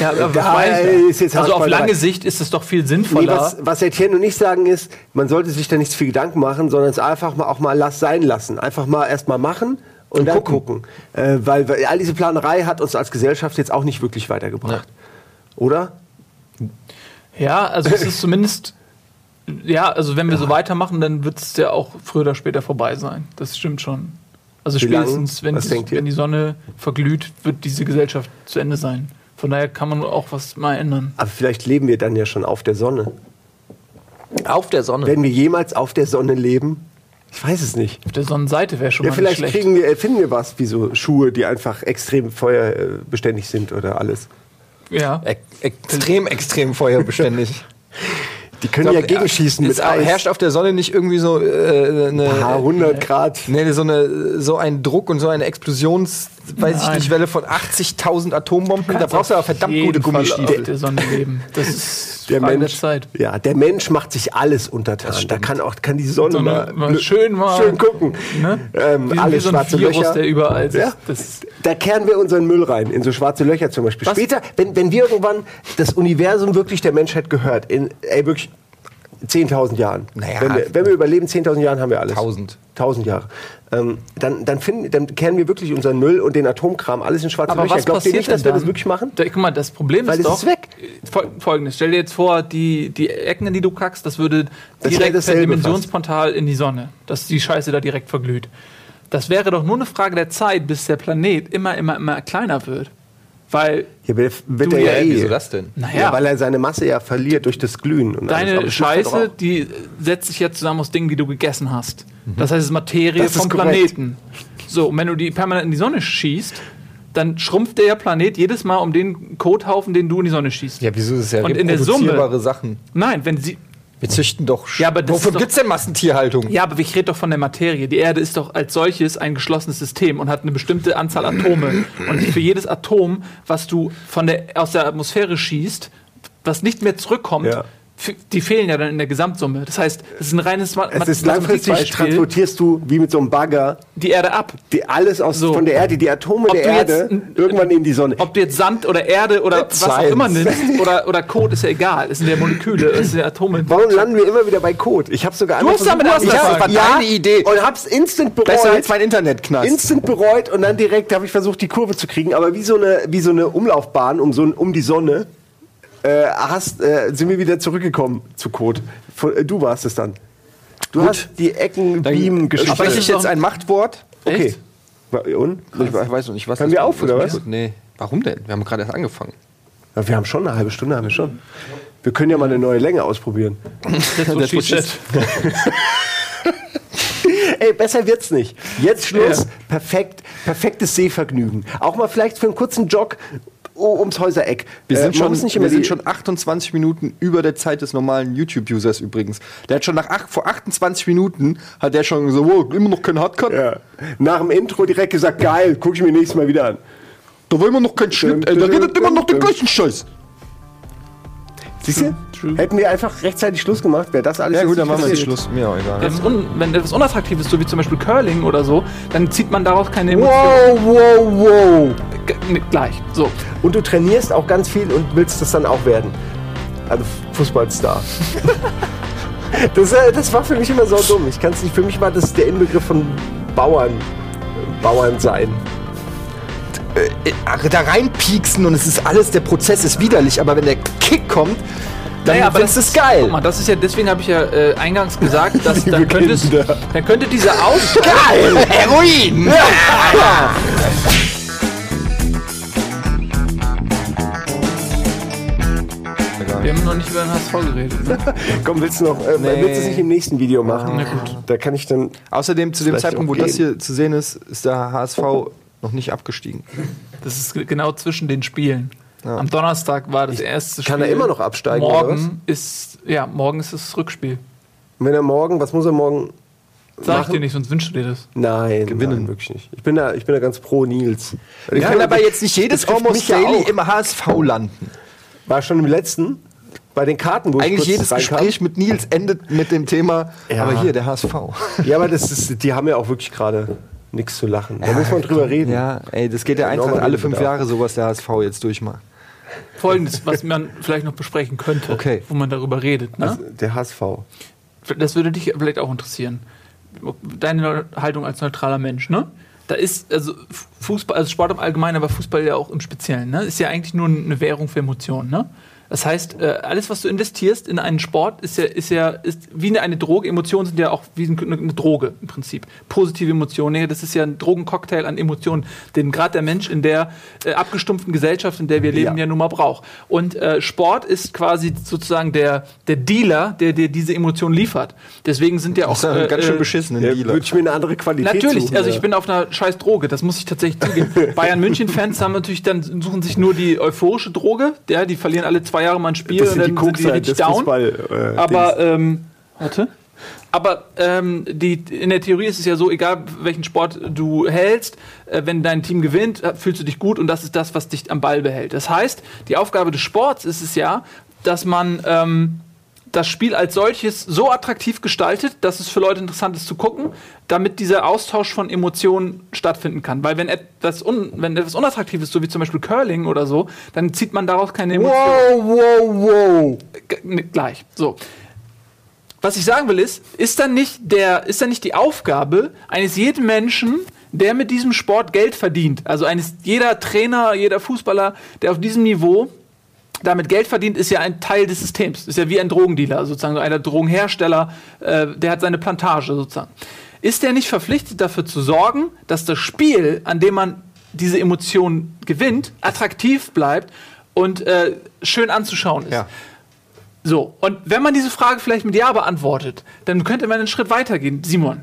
Ja, weiß also auf lange Sicht ist es doch viel Nee, sinnvoller. was, was Etienne und ich sagen ist, man sollte sich da nicht zu viel Gedanken machen, sondern es einfach mal auch mal lass sein lassen. Einfach mal erst mal machen und, dann gucken. Äh, weil, weil all diese Planerei hat uns als Gesellschaft jetzt auch nicht wirklich weitergebracht. Oder? Ja, also es ist zumindest. Ja, also wenn wir so weitermachen, dann wird es ja auch früher oder später vorbei sein. Das stimmt schon. Also Wie spätestens, wenn, die, wenn die Sonne verglüht, wird diese Gesellschaft zu Ende sein. Von daher kann man auch was mal ändern. Aber vielleicht leben wir dann ja schon auf der Sonne. auf der Sonne. Werden wir jemals auf der Sonne leben? Ich weiß es nicht. Auf der Sonnenseite wäre schon Ja, mal vielleicht nicht schlecht. kriegen wir, finden wir was, wie so Schuhe, die einfach extrem feuerbeständig sind oder alles. ja. E extrem, extrem feuerbeständig. Die können ja gegenschießen mit Eis. Herrscht auf der Sonne nicht irgendwie so äh, eine. paar hundert Grad. Nee, so, eine, so ein Druck und so eine Explosions, weiß ich Nein. nicht, Welle von 80.000 Atombomben. Da brauchst du aber verdammt gute Gummistiefel. Auf der Sonne leben. Das ist Der Frage Mensch, Zeit. ja, der Mensch macht sich alles untertan. Da kann auch kann die Sonne, Sonne mal, mal schön mal- schön gucken. Ne? Ähm, alles so schwarze Virus, Löcher. der überall ist. Ja. Da kehren wir unseren Müll rein, in so schwarze Löcher zum Beispiel. Was? Später, wenn, wenn wir irgendwann das Universum wirklich der Menschheit gehört, in ey, wirklich 10.000 Jahren. Naja. wenn, wir, wenn wir überleben, 10.000 Jahren haben wir alles. 1000. 1000 Jahre. Ähm, dann, dann, finden, dann kehren wir wirklich unseren Müll und den Atomkram alles in schwarze Aber Löcher. was Glaubt ihr passiert nicht, dass wir das wirklich machen? Da, guck mal, das Problem Weil ist doch ist weg. Fol- Folgendes: Stell dir jetzt vor, die, die Ecken, in die du kackst, das würde Das wäre direkt per dasselbe Dimensionsportal in die Sonne, dass die Scheiße da direkt verglüht. Das wäre doch nur eine Frage der Zeit, bis der Planet immer, immer, immer kleiner wird. Weil Ja, wird wird Du, er ja, ja, eh. Wieso das denn? naja, Ja, weil er seine Masse ja verliert durch das Glühen. Und alles. Deine doch Scheiße, die setzt sich ja zusammen aus Dingen, die du gegessen hast. Das heißt, es ist Materie Mhm. Das ist vom korrekt. Planeten. So, und wenn du die permanent in die Sonne schießt, dann schrumpft der Planet jedes Mal um den Kothaufen, den du in die Sonne schießt. Ja, wieso ist es ja Und in der Summe- Sachen? Nein, wenn sie. Wir züchten doch. Ja, aber das Wofür ist doch- gibt's denn Massentierhaltung? Ja, aber ich rede doch von der Materie. Die Erde ist doch als solches ein geschlossenes System und hat eine bestimmte Anzahl Atome. Und für jedes Atom, was du von der, aus der Atmosphäre schießt, was nicht mehr zurückkommt, Ja. Die fehlen ja dann in der Gesamtsumme. Das heißt, es ist ein reines Ma Es ist langfristig, transportierst du wie mit so einem Bagger die Erde ab. die alles aus, So. von der Erde, die Atome Ob der jetzt Erde, n- irgendwann in die Sonne. Ob du jetzt Sand oder Erde oder was auch Science. immer nimmst oder, oder Code, ist ja egal. Es sind ja Moleküle, es sind ja Atome. Warum landen wir immer wieder bei Code? Ich habe sogar Du hast damit angefangen. Das war deine Idee. Und hab's instant Besser bereut. als mein Internetknast. Instant bereut und dann direkt habe ich versucht, die Kurve zu kriegen. Aber wie so eine, wie so eine Umlaufbahn um, so, ein- um die Sonne äh, hast, äh, sind wir wieder zurückgekommen zu Code. Von, äh, du warst es dann. Du hast die Ecken, Beam, Geschichte. Spreche ich jetzt ein Machtwort? Okay. Echt? Und? Ich weiß noch nicht, was Hören das wir auf, oder was? Nee. Warum denn? Wir haben gerade erst angefangen. Ja, wir haben schon eine halbe Stunde, haben wir schon. Wir können ja mal eine neue Länge ausprobieren. That's what she. Ey, besser wird's nicht. Jetzt Schluss. Ja. Perfekt. Perfektes Sehvergnügen. Auch mal vielleicht für einen kurzen Jog o- ums Häusereck. Wir Äh, sind, man schon, wir sind schon 28 Minuten über der Zeit des normalen YouTube-Users übrigens. Der hat schon nach ach, vor 28 Minuten hat der schon so, wow, immer noch kein Hardcut. Ja. Nach dem Intro direkt gesagt, geil, guck ich mir nächstes Mal wieder an. Da war immer noch kein Schnitt, ey, der redet immer noch den gleichen Scheiß. Siehst du? Hätten wir einfach rechtzeitig Schluss gemacht, wäre das alles Ja gut, dann machen wir jetzt. Schluss. Mir auch egal. Wenn etwas un, wenn etwas unattraktiv ist, so wie zum Beispiel Curling oder so, dann zieht man daraus keine Emotionen. Wow, wow, wow. G- ne, Gleich. So. Und du trainierst auch ganz viel und willst das dann auch werden. Also Fußballstar. das, äh, das war für mich immer so dumm. Ich kann's nicht. Für mich war das der Inbegriff von Bauern. Bauern sein. Äh, da reinpieksen und es ist alles, der Prozess ist widerlich, aber wenn der Kick kommt, dann Naja, aber das es geil. Guck mal, das ist ja, deswegen habe ich ja äh, eingangs gesagt, dass dann könnte, es, Kinder. dann könnte dieser Ausschlag. Geil! Heroin! Wir haben noch nicht über den HSV geredet. Ne? Komm, willst du noch. Äh, Nee. Willst du es nicht im nächsten Video machen? Na gut. Da kann ich dann. Außerdem, zu dem Zeitpunkt, wo auch das hier zu sehen ist, ist der HSV noch nicht abgestiegen. Das ist ge- genau zwischen den Spielen. Am Donnerstag war das erste Spiel. Kann er immer noch absteigen, oder Morgen ist, ja, morgen ist das Rückspiel. Wenn er morgen, was muss er morgen? Sag ich dir nicht, sonst wünschst du dir das. Nein, Gewinnen. nein, wirklich nicht. Ich bin da, ich bin da ganz pro Nils. Wir können aber jetzt nicht jedes Almost ja Daily im HSV landen. War schon im letzten, bei den Karten, wo ich Eigentlich jedes reinkam. Gespräch mit Nils endet mit dem Thema, Ja. aber hier, der HSV. Ja, aber das ist, die haben ja auch wirklich gerade nichts zu lachen. Da muss man drüber reden. Ja, ey, das geht ja einfach alle fünf. Jahre so, was der HSV jetzt durchmacht. Folgendes, was man vielleicht noch besprechen könnte, Okay. wo man darüber redet. Ne? Also, der HSV. das würde dich vielleicht auch interessieren. Deine Haltung als neutraler Mensch, ne? Da ist, also Fußball, also Sport im Allgemeinen, aber Fußball ja auch im Speziellen, ne? Ist ja eigentlich nur eine Währung für Emotionen, ne? Das heißt, äh, alles, was du investierst in einen Sport, ist ja, ist ja ist wie eine, eine Droge. Emotionen sind ja auch wie eine, eine Droge im Prinzip. Positive Emotionen, das ist ja ein Drogencocktail an Emotionen, den gerade der Mensch in der äh, abgestumpften Gesellschaft, in der wir leben, Ja. ja nun mal braucht. Und äh, Sport ist quasi sozusagen der, der Dealer, der dir diese Emotionen liefert. Deswegen sind ja auch. Das ist ja äh, ganz schön äh, beschissen, ein Ja, Dealer. würde ich mir eine andere Qualität Natürlich, suchen, also ja. ich bin auf einer scheiß Droge, das muss ich tatsächlich zugeben. Bayern München-Fans haben natürlich dann suchen sich nur die euphorische Droge, ja, die verlieren alle zwei Jahre mal ein Spiel Das und sind dann die sind die Kokser richtig down. Fußball, äh, Aber ähm, warte. Aber ähm, die, in der Theorie ist es ja so, egal welchen Sport du hältst, äh, wenn dein Team gewinnt, äh, fühlst du dich gut und das ist das, was dich am Ball behält. Das heißt, die Aufgabe des Sports ist es ja, dass man ähm, das Spiel als solches so attraktiv gestaltet, dass es für Leute interessant ist zu gucken, damit dieser Austausch von Emotionen stattfinden kann. Weil wenn etwas, un, wenn etwas unattraktiv ist, so wie zum Beispiel Curling oder so, dann zieht man daraus keine Emotionen. wow, wow. G- ne, gleich. So. Was ich sagen will ist, ist dann nicht der, ist dann nicht die Aufgabe eines jeden Menschen, der mit diesem Sport Geld verdient, also eines jeder Trainer, jeder Fußballer, der auf diesem Niveau damit Geld verdient, ist ja ein Teil des Systems. Ist ja wie ein Drogendealer, sozusagen einer Drogenhersteller, äh, der hat seine Plantage sozusagen. Ist der nicht verpflichtet dafür zu sorgen, dass das Spiel, an dem man diese Emotionen gewinnt, attraktiv bleibt und äh, schön anzuschauen ist? Ja. So, und wenn man diese Frage vielleicht mit Ja beantwortet, dann könnte man einen Schritt weitergehen. Simon,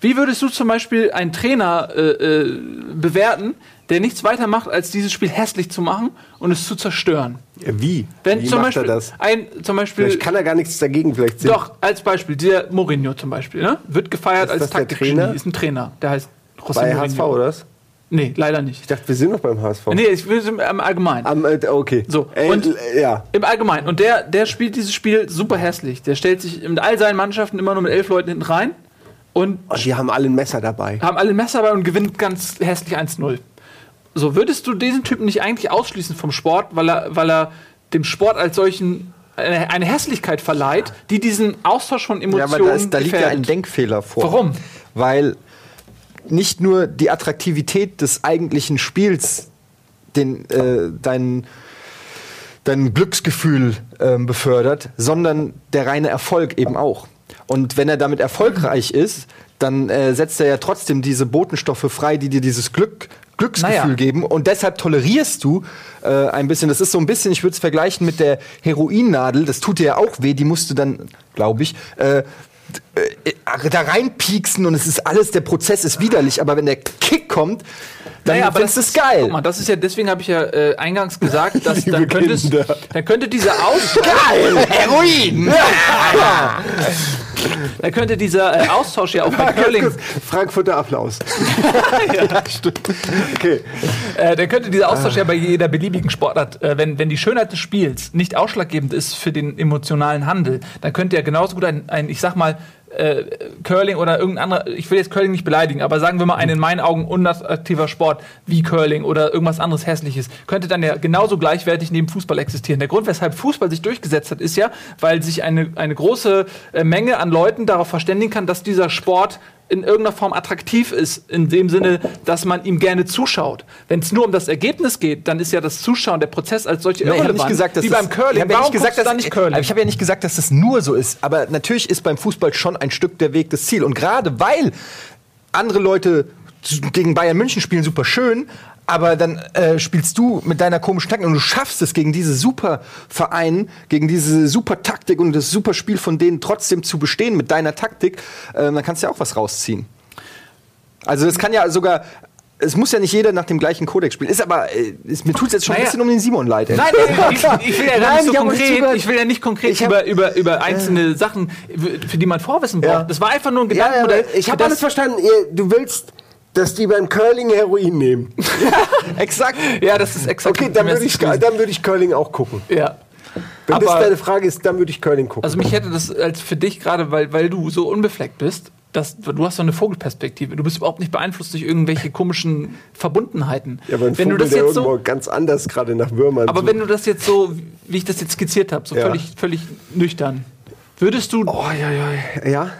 wie würdest du zum Beispiel einen Trainer äh, äh, bewerten, der nichts weiter macht, als dieses Spiel hässlich zu machen und es zu zerstören? Wie? Wenn wie zum macht Beispiel er das? ein, zum Beispiel, Vielleicht kann er gar nichts dagegen, vielleicht sind doch, als Beispiel, der Mourinho zum Beispiel, ne? wird gefeiert Ist als das der Taktikgenie, Trainer? ist ein Trainer, der heißt José bei Mourinho. HSV, oder was? Nee, leider nicht. Ich dachte, wir sind noch beim HSV. Nee, ich will im Allgemeinen. Am, äh, okay. So, Äh, und- äh, ja. Im Allgemeinen. Und der, der spielt dieses Spiel super hässlich. Der stellt sich in all seinen Mannschaften immer nur mit elf Leuten hinten rein und Und die haben alle ein Messer dabei. haben alle ein Messer dabei und gewinnt ganz hässlich 1-0. So, würdest du diesen Typen nicht eigentlich ausschließen vom Sport, weil er, weil er dem Sport als solchen eine, eine Hässlichkeit verleiht, die diesen Austausch von Ja, Emotionen aber da, ist, da liegt ja ein? Denkfehler vor. Warum? Weil nicht nur die Attraktivität des eigentlichen Spiels den, äh, dein, dein Glücksgefühl ähm, befördert, sondern der reine Erfolg eben auch. Und wenn er damit erfolgreich ist, dann äh, setzt er ja trotzdem diese Botenstoffe frei, die dir dieses Glück, Glücksgefühl Naja. geben. Und deshalb tolerierst du äh, ein bisschen, das ist so ein bisschen, ich würde es vergleichen mit der Heroinnadel, das tut dir ja auch weh, die musst du dann, glaube ich, äh, d- äh, da reinpieksen und es ist alles, der Prozess ist widerlich, aber wenn der Kick kommt, dann Naja, findest du das es geil. Guck mal, das ist ja, deswegen habe ich ja äh, eingangs gesagt, dass dann, könntest, Kinder. dann könnte dieser Austausch, Geil! Heroin! dann könnte dieser äh, Austausch ja auch bei Curling, Frankfurter Applaus. Okay. äh, dann könnte dieser Austausch ja bei jeder beliebigen Sportart, äh, wenn, wenn die Schönheit des Spiels nicht ausschlaggebend ist für den emotionalen Handel, dann könnte ja genauso gut ein, ein ich sag mal, äh, Curling oder irgendein anderer, ich will jetzt Curling nicht beleidigen, aber sagen wir mal ein in meinen Augen unattraktiver Sport wie Curling oder irgendwas anderes Hässliches, könnte dann ja genauso gleichwertig neben Fußball existieren. Der Grund, weshalb Fußball sich durchgesetzt hat, ist ja, weil sich eine, eine große äh, Menge an Leuten darauf verständigen kann, dass dieser Sport in irgendeiner Form attraktiv ist, in dem Sinne, dass man ihm gerne zuschaut. Wenn es nur um das Ergebnis geht, dann ist ja das Zuschauen, der Prozess als solche Nee, irrelevant. nicht gesagt, dass wie beim Curling. Ich habe ja nicht gesagt, dass nicht Curling? Ich habe ja nicht gesagt, dass das nur so ist. Aber natürlich ist beim Fußball schon ein Stück der Weg das Ziel. Und gerade weil andere Leute gegen Bayern München spielen super schön, aber dann äh, spielst du mit deiner komischen Taktik und du schaffst es gegen diese super Verein, gegen diese super Taktik und das super Spiel von denen trotzdem zu bestehen mit deiner Taktik, äh, dann kannst du ja auch was rausziehen. Also es kann ja sogar es muss ja nicht jeder nach dem gleichen Kodex spielen. Ist aber, äh, ist, mir tut es jetzt schon Naja. ein bisschen um den Simon leid. ey. Nein, ich, ich will ja gar nicht ich so konkret, ich will ja nicht konkret über, über, über einzelne Sachen, für die man Vorwissen braucht. Ja. Das war einfach nur ein Ja, ja, Gedankenmodell. aber ich habe alles verstanden. Du willst, dass die beim Curling Heroin nehmen. Exakt. Ja, das ist exakt. Okay, dann das würde ich, dann würde ich Curling auch gucken. Ja. Wenn das Aber- deine Frage ist, dann würde ich Curling gucken. Also mich hätte das als für dich gerade, weil, weil du so unbefleckt bist, dass, du hast so eine Vogelperspektive. Du bist überhaupt nicht beeinflusst durch irgendwelche komischen Verbundenheiten. ja, aber ein wenn Vogel, du das jetzt so, ganz anders gerade nach Würmern aber sucht. wenn du das jetzt so, wie ich das jetzt skizziert habe, so Ja. völlig, völlig nüchtern, würdest du, Oh, ja, ja. Ja?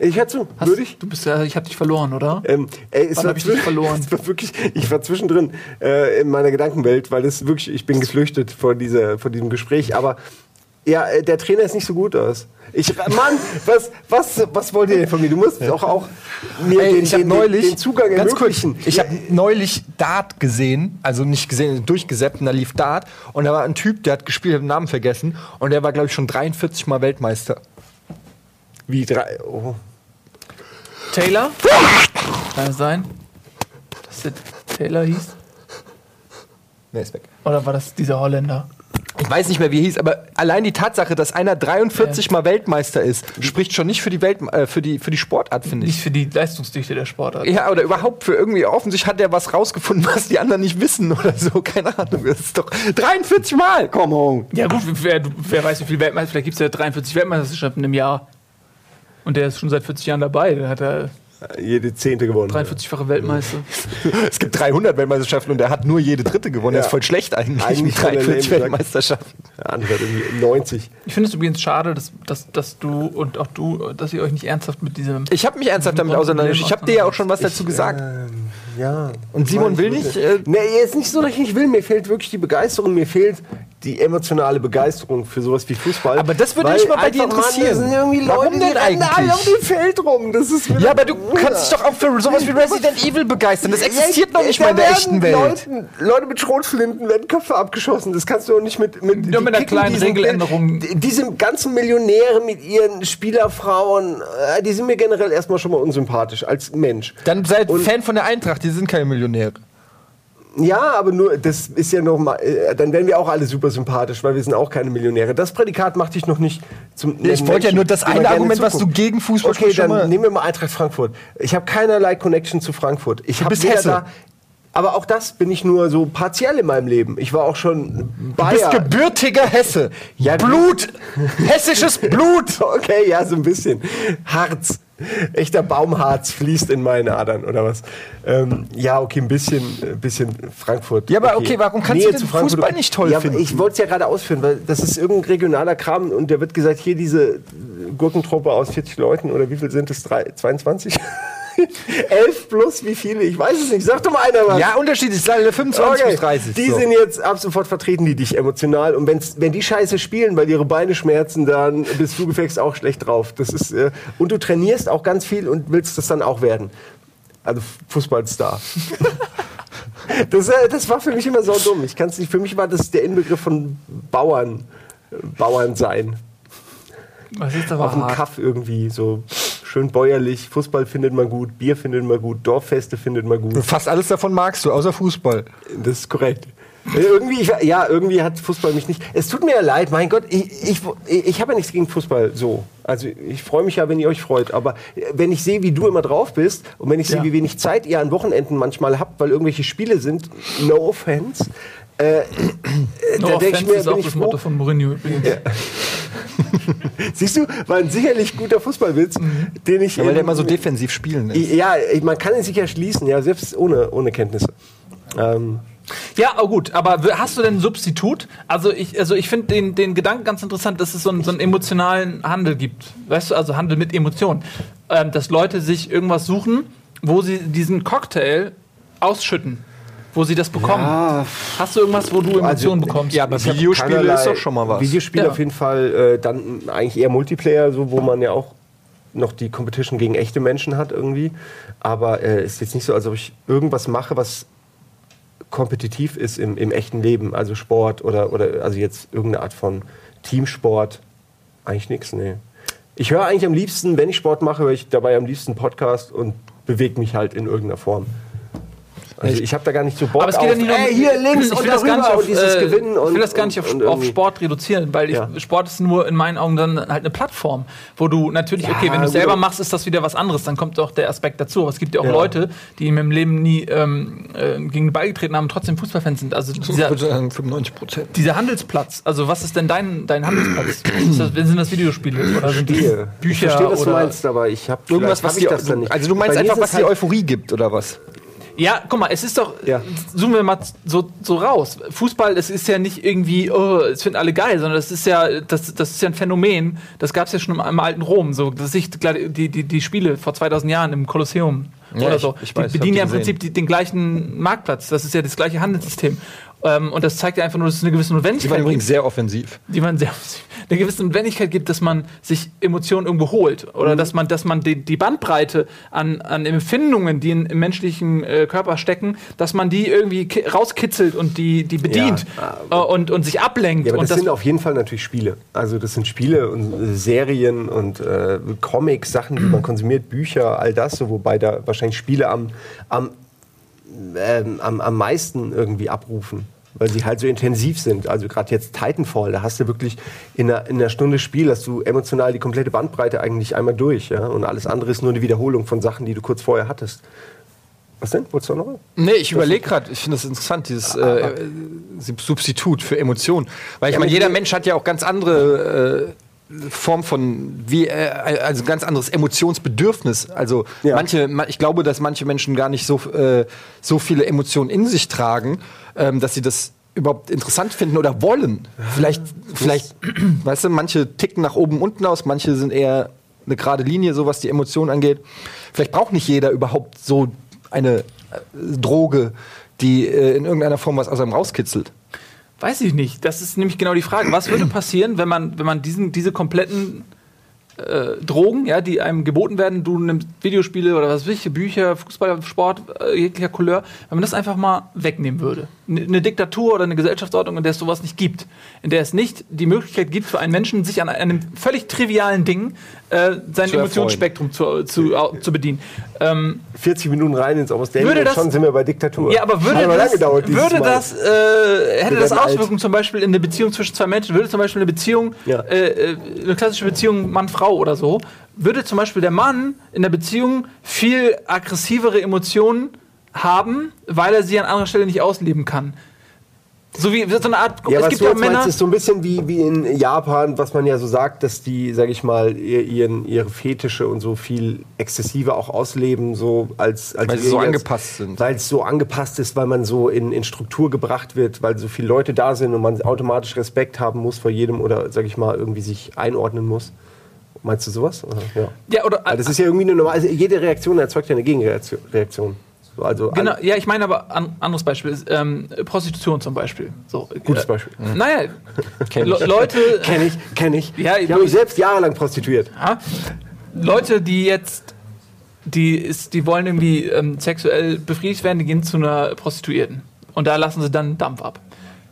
Ich hätte zu. hast, Würde ich? du bist ja, ich habe dich verloren, oder? Ähm, ey, es Wann war hab ich dich verloren? Es war wirklich, ich war zwischendrin äh, in meiner Gedankenwelt, weil das wirklich, ich bin geflüchtet vor, dieser, vor diesem Gespräch. Aber ja, äh, der Trainer ist nicht so gut aus. Ich, Mann, was, was, was wollt ihr denn von mir? Du musst doch auch mir Ey, den, ich den, neulich, den Zugang ganz kurz, ermöglichen. ich habe neulich Dart gesehen, also nicht gesehen, durchgesäppt und da lief Dart und da war ein Typ, der hat gespielt, hat den Namen vergessen und der war glaube ich schon 43 Mal Weltmeister. Wie drei. Oh. Taylor? Kann es sein? Dass der Taylor hieß? Ne, ist weg. Oder war das dieser Holländer? Ich weiß nicht mehr, wie er hieß, aber allein die Tatsache, dass einer 43 Mal Weltmeister ist, spricht schon nicht für die Welt, äh, für die für die Sportart, finde ich. Nicht für die Leistungsdichte der Sportart. Ja, oder überhaupt für irgendwie offensichtlich hat er was rausgefunden, was die anderen nicht wissen oder so. Keine Ahnung. Das ist doch 43 Mal. Komm on. Ja gut, wer, wer weiß, wie viele Weltmeister, vielleicht gibt es ja 43 Weltmeisterschaften im Jahr. Und der ist schon seit 40 Jahren dabei. Der hat er Jede Zehnte gewonnen. 43-fache Weltmeister. Es gibt 300 Weltmeisterschaften und er hat nur jede dritte gewonnen. Ja. Das ist voll schlecht eigentlich. Eigentlich mit voll der 43 Lame, Weltmeisterschaften. Der andere hat irgendwie 90. Ich finde es übrigens schade, dass, dass, dass du und auch du, dass ihr euch nicht ernsthaft mit diesem. Ich habe mich ernsthaft damit auseinandergesetzt. Ich habe dir ja auch schon was dazu gesagt. Ähm, ja. Und Simon will nicht. Äh, Nee, jetzt nicht so, dass ich nicht will. Mir fehlt wirklich die Begeisterung. Mir fehlt die emotionale Begeisterung für sowas wie Fußball. Aber das würde mich mal bei dir Mann, interessieren. das sind irgendwie Warum Leute, die denn alle eigentlich? auf dem Feld rum. Das ist ja, aber du kannst dich doch auch für sowas wie Resident Evil begeistern. Das existiert noch nicht Da mal in der echten Welt. Leuten, Leute mit Schrotflinten werden Köpfe abgeschossen. Das kannst du auch nicht mit mit, Nur mit einer die kleinen diesen- Regeländerung. die- Diese ganzen Millionäre mit ihren Spielerfrauen, äh, die sind mir generell erstmal schon mal unsympathisch als Mensch. Dann seid Und- Fan von der Eintracht. Die sind keine Millionäre. Ja, aber nur, das ist ja noch mal, äh, dann wären wir auch alle super sympathisch, weil wir sind auch keine Millionäre. Das Prädikat macht dich noch nicht zum Ich netten wollte ja nur das eine Argument, was du gegen Fußball Okay, schon mal- dann nehmen wir mal Eintracht Frankfurt. Ich habe keinerlei Connection zu Frankfurt. Ich habe weder Hesse. da, aber auch das bin ich nur so partiell in meinem Leben. Ich war auch schon Du bist Bayer. gebürtiger Hesse. Ja, Blut. Hessisches Blut. Okay, ja, so ein bisschen. Harz. Echter Baumharz fließt in meinen Adern, oder was? Ähm, ja, okay, ein bisschen, ein bisschen Frankfurt. Ja, aber okay, warum kannst du denn zu Frankfurt. Fußball nicht toll ja, finden? Ich wollte es ja gerade ausführen, weil das ist irgendein regionaler Kram und der wird gesagt, hier diese Gurkentruppe aus 40 Leuten, oder wie viel sind es? Drei- 22? 11 plus, wie viele? Ich weiß es nicht. Sag doch mal einer was. Ja, unterschiedlich. Ich sage 25 Okay, bis 30. Die so. sind jetzt ab sofort vertreten, die dich emotional. Und wenn's, wenn die Scheiße spielen, weil ihre Beine schmerzen, dann bist du gefälligst auch schlecht drauf. Das ist, äh, und du trainierst auch ganz viel und willst das dann auch werden. Also Fußballstar. das, äh, das war für mich immer so dumm. Ich kann's nicht. Für mich war das der Inbegriff von Bauern. äh, Bauern sein. Was ist aber Auf dem. Kaff irgendwie so schön bäuerlich. Fußball findet man gut, Bier findet man gut, Dorffeste findet man gut. Fast alles davon magst du, außer Fußball. Das ist korrekt. Äh, Irgendwie, ich, ja, irgendwie hat Fußball mich nicht. Es tut mir ja leid, mein Gott, ich, ich, ich habe ja nichts gegen Fußball so. Also ich freue mich ja, wenn ihr euch freut. Aber äh, wenn ich sehe, wie du immer drauf bist und wenn ich sehe, Ja. wie wenig Zeit ihr an Wochenenden manchmal habt, weil irgendwelche Spiele sind, no offense, äh, No da denke ich mir, ist bin auch ich das froh. Motto von Mourinho übrigens. Siehst du, war ein sicherlich guter Fußballwitz, den ich. Ja, weil der immer so defensiv spielen ist. Ja, man kann ihn sicher schließen, ja, selbst ohne, ohne Kenntnisse. Ähm, Ja, oh gut, aber hast du denn ein Substitut? Also ich, also ich finde den, den Gedanken ganz interessant, dass es so einen, so einen emotionalen Handel gibt. Weißt du, also Handel mit Emotionen. Ähm, dass Leute sich irgendwas suchen, wo sie diesen Cocktail ausschütten. Wo sie das bekommen. Hast du irgendwas, wo du Emotionen bekommst? ja, aber Videospiele ist doch schon mal was. Videospiele Ja. auf jeden Fall, äh, dann eigentlich eher Multiplayer, so wo man ja auch noch die Competition gegen echte Menschen hat irgendwie. Aber äh, ist jetzt nicht so, als ob ich irgendwas mache, was kompetitiv ist im, im echten Leben, also Sport oder, oder also jetzt irgendeine Art von Teamsport. Eigentlich nichts, nee. Ich höre eigentlich am liebsten, wenn ich Sport mache, höre ich dabei am liebsten Podcast und bewege mich halt in irgendeiner Form. Also ich habe da gar nicht so Bock Aber es geht ja auf, nicht nur ey, hier links ich und will das gar nicht darüber auf, und dieses äh, Gewinnen und ich will das gar nicht auf, und, und auf Sport reduzieren, weil Ja. ich, Sport ist nur in meinen Augen dann halt eine Plattform, wo du natürlich, Ja, okay, wenn du selber machst, ist das wieder was anderes, dann kommt auch der Aspekt dazu. Aber es gibt ja auch Ja. Leute, die im Leben nie ähm, äh, gegen den Ball getreten haben und trotzdem Fußballfans sind. Also Ich dieser, würde sagen 95 Prozent. dieser Handelsplatz, also was ist denn dein, dein Handelsplatz? ist das, sind das Videospiele oder sind das. Bücher ich verstehe, was oder du meinst, aber ich habe Irgendwas, was ich das dann nicht. also du meinst einfach, was es dir halt- Euphorie gibt oder was? Ja, guck mal, es ist doch, Ja. zoomen wir mal so, so raus. Fußball, es ist ja nicht irgendwie, oh, es finden alle geil, sondern das ist ja, das, das ist ja ein Phänomen, das gab es ja schon im, im alten Rom, so, dass sich die, die, die Spiele vor 2000 Jahren im Kolosseum Ja, oder ich- so, ich weiß, die bedienen die ja im. Prinzip die, den gleichen Marktplatz, das ist ja das gleiche Handelssystem. Ähm, und das zeigt ja einfach nur, dass es eine gewisse Die waren Notwendigkeit übrigens gibt, sehr offensiv. die man sehr, eine gewisse Notwendigkeit gibt, dass man sich Emotionen irgendwo holt oder Mhm. dass man, dass man die, die Bandbreite an, an Empfindungen, die in, im menschlichen äh, Körper stecken, dass man die irgendwie ki- rauskitzelt und die, die bedient äh, und, und sich ablenkt. Ja, aber und das, sind auf jeden Fall natürlich Spiele. Also das sind Spiele und äh, Serien und äh, Comics, Sachen, die man konsumiert, Bücher, all das, so, wobei da wahrscheinlich Spiele am, am, ähm, am, am meisten irgendwie abrufen. Weil sie halt so intensiv sind. Also gerade jetzt Titanfall, da hast du wirklich in einer, in einer Stunde Spiel, hast du emotional die komplette Bandbreite eigentlich einmal durch. Ja? Und alles andere ist nur eine Wiederholung von Sachen, die du kurz vorher hattest. Was denn? Wolltest du noch mal? Nee, ich überlege gerade, ich finde das interessant, dieses äh, äh, Substitut für Emotionen. Weil ich Ja, meine, jeder Mensch hat ja auch ganz andere äh, Form von, wie, äh, also ganz anderes Emotionsbedürfnis. Also Ja. manche, ma- ich glaube, dass manche Menschen gar nicht so, äh, so viele Emotionen in sich tragen, ähm, dass sie das überhaupt interessant finden oder wollen. Vielleicht, vielleicht, weißt du, manche ticken nach oben, unten aus, manche sind eher eine gerade Linie, so was die Emotionen angeht. Vielleicht braucht nicht jeder überhaupt so eine äh, Droge, die äh, in irgendeiner Form was aus einem rauskitzelt. Weiß ich nicht. Das ist nämlich genau die Frage. Was würde passieren, wenn man, wenn man diesen, diese kompletten äh, Drogen, ja, die einem geboten werden, du nimmst Videospiele oder was weiß ich, Bücher, Fußball, Sport, äh, jeglicher Couleur, wenn man das einfach mal wegnehmen würde. N- Eine Diktatur oder eine Gesellschaftsordnung, in der es sowas nicht gibt. In der es nicht die Möglichkeit gibt für einen Menschen, sich an einem völlig trivialen Ding äh, sein Zu Emotionsspektrum zu, zu, au- zu bedienen. Ähm, 40 Minuten rein ins Ausdenken Würde das- schon sind wir bei Diktatur. Ja, aber würde das, gedauert, würde das äh, hätte das werden alt. Auswirkungen zum Beispiel in eine Beziehung zwischen zwei Menschen, würde zum Beispiel eine Beziehung, Ja. äh, äh, eine klassische Beziehung Mann-Frau oder so, würde zum Beispiel der Mann in der Beziehung viel aggressivere Emotionen haben, weil er sie an anderer Stelle nicht ausleben kann. So wie so eine Art, Ja, es was gibt du ja jetzt Männer, meinst, ist so ein bisschen wie, wie in Japan, was man ja so sagt, dass die, sag ich mal, ihr, ihren, ihre Fetische und so viel exzessiver auch ausleben, so als, als Weil sie so jetzt- angepasst sind. Weil es so angepasst ist, weil man so in, in Struktur gebracht wird, weil so viele Leute da sind und man automatisch Respekt haben muss vor jedem oder, sag ich mal, irgendwie sich einordnen muss. Meinst du sowas? Ja. ja, oder, Weil das ist ja irgendwie eine normale, also jede Reaktion erzeugt ja eine Gegenreaktion. Reaktion. So, Also Genau, ja, ich meine aber an, anderes Beispiel ist ähm, Prostitution zum Beispiel. So, Gutes äh, Beispiel. Naja, Kenn Le ich. Leute, Kenne ich, kenne ich. Ja, ich habe mich selbst jahrelang prostituiert. Ja? Leute, die jetzt, die, ist, die wollen irgendwie ähm, sexuell befriedigt werden, die gehen zu einer Prostituierten. Und da lassen sie dann Dampf ab.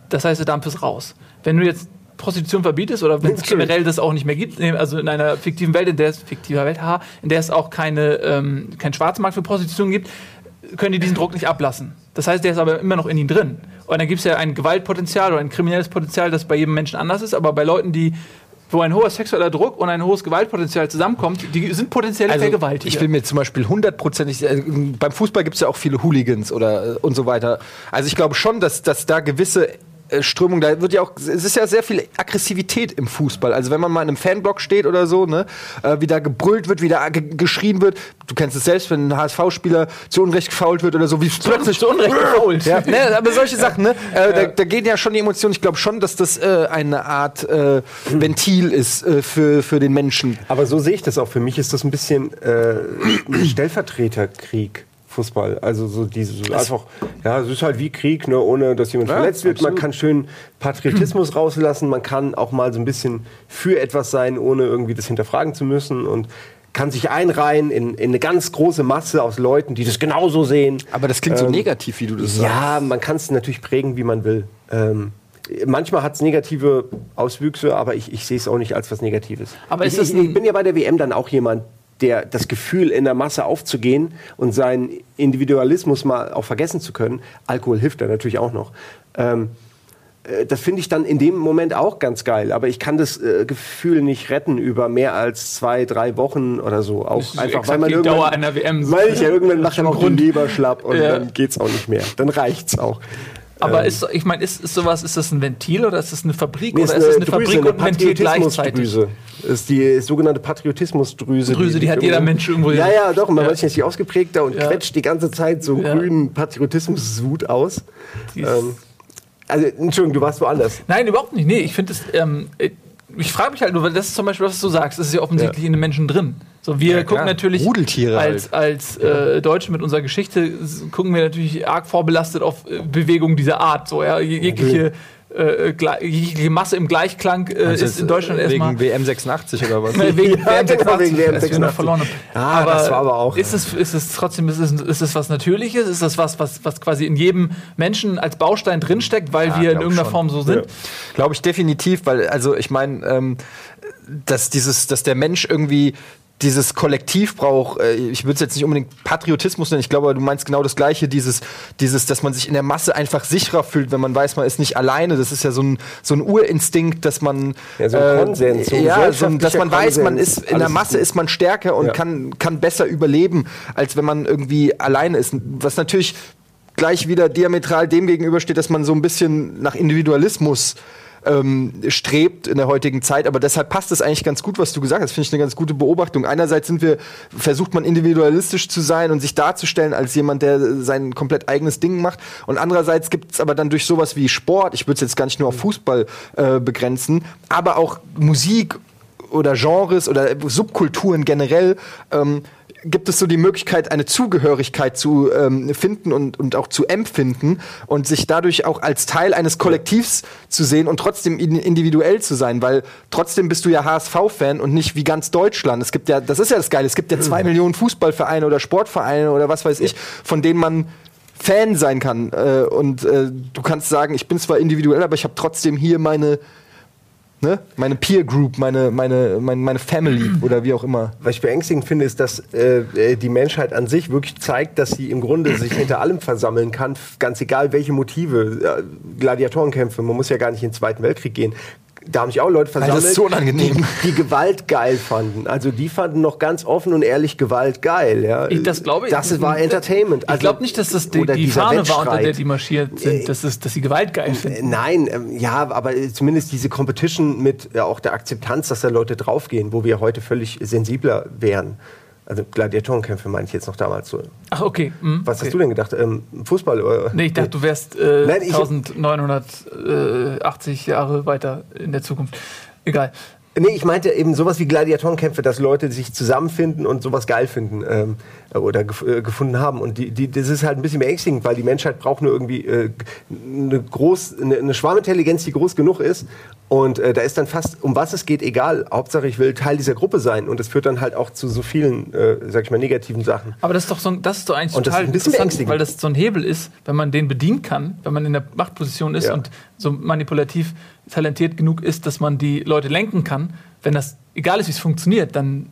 Das heißt, der Dampf ist raus. Wenn du jetzt Prostitution verbietest oder wenn es generell das auch nicht mehr gibt, also in einer fiktiven Welt, in der es fiktiver Welt, haha, in der es auch keine, ähm, keinen Schwarzmarkt für Prostitution gibt, können die diesen Druck nicht ablassen. Das heißt, der ist aber immer noch in ihnen drin. Und dann gibt es ja ein Gewaltpotenzial oder ein kriminelles Potenzial, das bei jedem Menschen anders ist, aber bei Leuten, die wo ein hoher sexueller Druck und ein hohes Gewaltpotenzial zusammenkommt, die sind Vergewaltiger. Also, ich will mir zum Beispiel hundertprozentig, äh, beim Fußball gibt es ja auch viele Hooligans oder äh, und so weiter. Also ich glaube schon, dass, dass da gewisse Strömung, da wird ja auch, es ist ja sehr viel Aggressivität im Fußball. Also wenn man mal in einem Fanblock steht oder so, ne, äh, wie da gebrüllt wird, wie da ge geschrien wird. Du kennst es selbst, wenn ein HSV-Spieler zu Unrecht gefault wird oder so, wie plötzlich zu Unrecht gefault. Ja, ne, aber solche Sachen, ne? Äh, da, da gehen ja schon die Emotionen. Ich glaube schon, dass das äh, eine Art äh, Ventil ist äh, für, für den Menschen. Aber so sehe ich das auch. Für mich ist das ein bisschen äh, Stellvertreterkrieg. Fußball. Also so diese so einfach, ja, es ist halt wie Krieg, ne, ohne dass jemand Ja, verletzt wird. Man absolut. kann schön Patriotismus rauslassen, man kann auch mal so ein bisschen für etwas sein, ohne irgendwie das hinterfragen zu müssen und kann sich einreihen in, in eine ganz große Masse aus Leuten, die das genauso sehen. Aber das klingt so Ähm, negativ, wie du das sagst. Ja, man kann es natürlich prägen, wie man will. Ähm, manchmal hat es negative Auswüchse, aber ich, ich sehe es auch nicht als was Negatives. Aber ich, ist das ich, ich bin ja bei der WM dann auch jemand, der, das Gefühl, in der Masse aufzugehen und seinen Individualismus mal auch vergessen zu können. Alkohol hilft da natürlich auch noch. Ähm, äh, das finde ich dann in dem Moment auch ganz geil. Aber ich kann das äh, Gefühl nicht retten über mehr als zwei, drei Wochen oder so. Auch einfach, weil man die Dauer einer WM. Weil ich ja irgendwann macht dann auch Grund. die Leber schlapp und Ja. dann geht's auch nicht mehr. Dann reicht's auch. Aber Ähm. ist, ich meine, ist, ist sowas, ist das ein Ventil oder ist das eine Fabrik Nee, oder ist das eine Fabrik eine und ein Ventil gleichzeitig? Patriotismusdrüse. Ist die sogenannte Patriotismusdrüse. Drüse, die hat jeder Mensch irgendwo. Ja, ja, doch. Und Ja. manchmal ist die ausgeprägter und Ja. quetscht die ganze Zeit so Ja. grünen Patriotismuswut aus. Die ist- Ähm, also, Entschuldigung, du warst woanders. Nein, überhaupt nicht. Nee, ich finde es. Ähm, ich frage mich halt nur, weil das ist zum Beispiel, was du sagst, das ist ja offensichtlich in den Menschen drin. So, wir gucken klar. natürlich Rudeltiere als, als äh, Deutsche mit unserer Geschichte gucken wir natürlich arg vorbelastet auf äh, Bewegungen dieser Art. So, ja, Je- jegliche, äh, jegliche Masse im Gleichklang äh, Also ist in Deutschland erstmal. Wegen WM 86 oder was? Äh, wegen Ja, WM genau, 86, wegen WM als wir noch 86. verloren. Ah, das war aber auch- Ist es, ist es trotzdem, ist es, ist es was Natürliches? Ist das was, was, was quasi in jedem Menschen als Baustein drinsteckt, weil wir in irgendeiner schon. Form so sind? Ja. Glaube ich definitiv, weil, also ich meine, ähm, dass dieses, dass der Mensch irgendwie dieses Kollektiv braucht, äh, ich würde es jetzt nicht unbedingt Patriotismus nennen, ich glaube, du meinst genau das Gleiche, dieses, dieses, dass man sich in der Masse einfach sicherer fühlt, wenn man weiß, man ist nicht alleine. Das ist ja so ein, so ein Urinstinkt, dass man Ja, so ein Konsens, so ein ja, so ein, dass man gesellschaftlicher weiß, man Konsens. ist in der Masse ist man stärker und Ja. kann, kann besser überleben, als wenn man irgendwie alleine ist. Was natürlich gleich wieder diametral dem gegenübersteht, dass man so ein bisschen nach Individualismus ähm, strebt in der heutigen Zeit, aber deshalb passt es eigentlich ganz gut, was du gesagt hast. Finde ich eine ganz gute Beobachtung. Einerseits sind wir, versucht man individualistisch zu sein und sich darzustellen als jemand, der sein komplett eigenes Ding macht. Und andererseits gibt es aber dann durch sowas wie Sport, ich würde es jetzt gar nicht nur auf Fußball äh, begrenzen, aber auch Musik oder Genres oder Subkulturen generell ähm, gibt es so die Möglichkeit, eine Zugehörigkeit zu ähm, finden und, und auch zu empfinden und sich dadurch auch als Teil eines Kollektivs zu sehen und trotzdem in- individuell zu sein, weil trotzdem bist du ja HSV-Fan und nicht wie ganz Deutschland. Es gibt ja, das ist ja das Geile, es gibt ja zwei Millionen Fußballvereine oder Sportvereine oder was weiß ich, von denen man Fan sein kann. Äh, und äh, du kannst sagen, ich bin zwar individuell, aber ich habe trotzdem hier meine Ne? Meine Peer Group, meine, meine, meine, meine Family oder wie auch immer. Was ich beängstigend finde, ist, dass äh, äh, die Menschheit an sich wirklich zeigt, dass sie im Grunde sich hinter allem versammeln kann, ganz egal welche Motive. Äh, Gladiatorenkämpfe, man muss ja gar nicht in den Zweiten Weltkrieg gehen. Da haben sich auch Leute versammelt, das ist so unangenehm. Die, die Gewalt geil fanden. Also die fanden noch ganz offen und ehrlich Gewalt geil. Ja. Ich, das glaube ich. Das war Entertainment. Ich Also- glaube nicht, dass das die, oder die Fahne war, unter Wettstreit. der die marschiert sind, dass, es, dass sie Gewalt geil finden. Nein, ähm, ja, aber äh, zumindest diese Competition mit äh, auch der Akzeptanz, dass da Leute draufgehen, wo wir heute völlig sensibler wären. Also Gladiatorenkämpfe meine ich jetzt noch damals so. Ach, okay. hm, Was okay. hast du denn gedacht? Ähm, Fußball? Oder? Nee, ich dachte, du wärst äh, Nein, ich- 1980 Jahre weiter in der Zukunft. Egal. Nee, ich meinte eben sowas wie Gladiatorenkämpfe, dass Leute sich zusammenfinden und sowas geil finden ähm, oder gef äh, gefunden haben. Und die, die, das ist halt ein bisschen beängstigend, weil die Menschheit braucht nur irgendwie äh, eine, groß, eine, eine Schwarmintelligenz, die groß genug ist. Und äh, da ist dann fast, um was es geht, egal. Hauptsache, ich will Teil dieser Gruppe sein. Und das führt dann halt auch zu so vielen, äh, sag ich mal, negativen Sachen. Aber das ist doch so ein, das ist doch eigentlich Und das total ist ein bisschen beängstigend. weil das so ein Hebel ist, wenn man den bedienen kann, wenn man in der Machtposition ist Ja. und so manipulativ talentiert genug ist, dass man die Leute lenken kann. Wenn das egal ist, wie es funktioniert, dann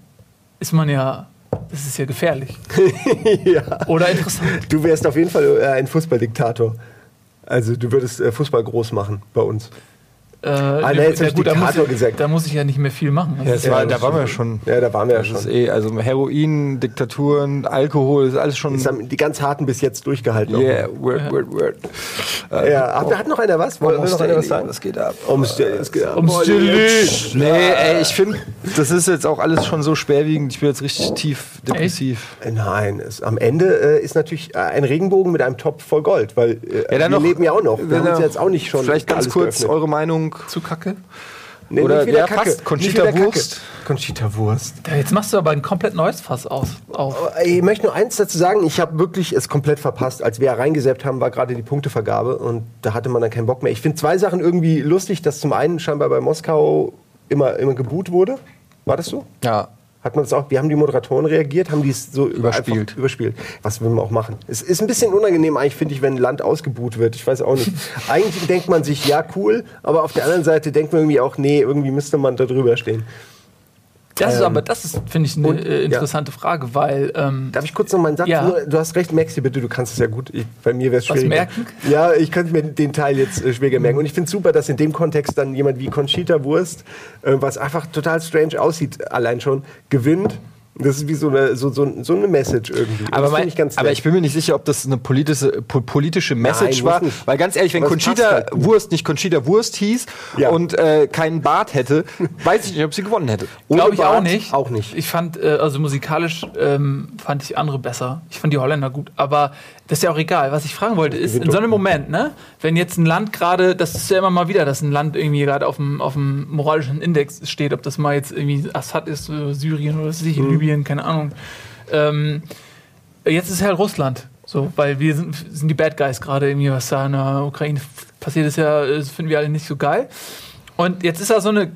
ist man ja, das ist ja gefährlich. ja. Oder interessant. Du wärst auf jeden Fall äh, ein Fußballdiktator. Also du würdest äh, Fußball groß machen bei uns. Äh, Ah, nee, jetzt hab ich da, muss ich, gesagt. da muss ich ja nicht mehr viel machen. Also Ja, das Ja, war, das da waren wir stimmt. schon. Ja, da waren wir ja Das ist schon. eh, also Heroin, Diktaturen, Alkohol, ist alles schon. Das haben die ganz harten bis jetzt durchgehalten. Yeah, word, word, word. Ja, hat, hat noch einer was? Wollte will noch einer was sagen? Was geht ab? Ums es geht ab. Ums. Nee, ey, ich finde, das ist jetzt auch alles schon so schwerwiegend. Ich bin jetzt richtig tief depressiv. Nein, es, am Ende äh, ist natürlich äh, ein Regenbogen mit einem Topf voll Gold, weil äh, Ja, dann wir noch- leben ja auch noch. Wir haben uns jetzt auch nicht schon Vielleicht ganz kurz geöffnet. eure Meinung. Zu kacke. Nee, oder nicht wieder ja, Kacke. fast. Nicht Conchita. Wurst. Conchita Wurst. Ja, Jetzt machst du aber ein komplett neues Fass aus, auf. Ich möchte nur eins dazu sagen, ich habe wirklich es komplett verpasst. Als wir reingesäppt haben, war gerade die Punktevergabe und da hatte man dann keinen Bock mehr. Ich finde zwei Sachen irgendwie lustig, dass zum einen scheinbar bei Moskau immer, immer geboot wurde. War das so? Ja. Hat man das auch, wie haben die Moderatoren reagiert? Haben die es so Überspielt. überspielt? Was will man auch machen? Es ist ein bisschen unangenehm eigentlich, finde ich, wenn ein Land ausgebuht wird. Ich weiß auch nicht. eigentlich denkt man sich, ja, cool, aber auf der anderen Seite denkt man irgendwie auch, nee, irgendwie müsste man da drüber stehen. Das ist Ähm, aber, das ist, finde ich, eine und- äh, ja. interessante Frage, weil ähm, Darf ich kurz noch mal einen Satz? Ja. Nur, du hast recht, Maxi, bitte, du kannst es ja gut. Ich, bei mir wäre es Was schwierig. merken? Ja, ich könnte mir den Teil jetzt äh, schwieriger merken. Und ich finde es super, dass in dem Kontext dann jemand wie Conchita Wurst, äh, was einfach total strange aussieht, allein schon, gewinnt. Das ist wie so eine, so, so, so eine Message irgendwie. Aber, mein, ich ganz aber ich bin mir nicht sicher, ob das eine politische, po politische Message muss war. nicht. Weil ganz ehrlich, wenn Conchita halt. Wurst nicht Conchita Wurst hieß Ja. und äh, keinen Bart hätte, weiß ich nicht, ob sie gewonnen hätte. Glaube ich auch Bart nicht. Auch nicht. Ich fand, äh, also musikalisch ähm, fand ich andere besser. Ich fand die Holländer gut. Aber das ist ja auch egal. Was ich fragen wollte, ist, in so einem Moment, ne, wenn jetzt ein Land gerade, das ist ja immer mal wieder, dass ein Land irgendwie gerade auf dem, auf dem moralischen Index steht, ob das mal jetzt irgendwie Assad ist, äh, Syrien oder was weiß ich, Mhm. Libyen, keine Ahnung. Ähm, jetzt ist halt Russland. So, weil wir sind, sind die Bad Guys gerade irgendwie, was da in der Ukraine passiert ist, ja, das finden wir alle nicht so geil. Und jetzt ist da so eine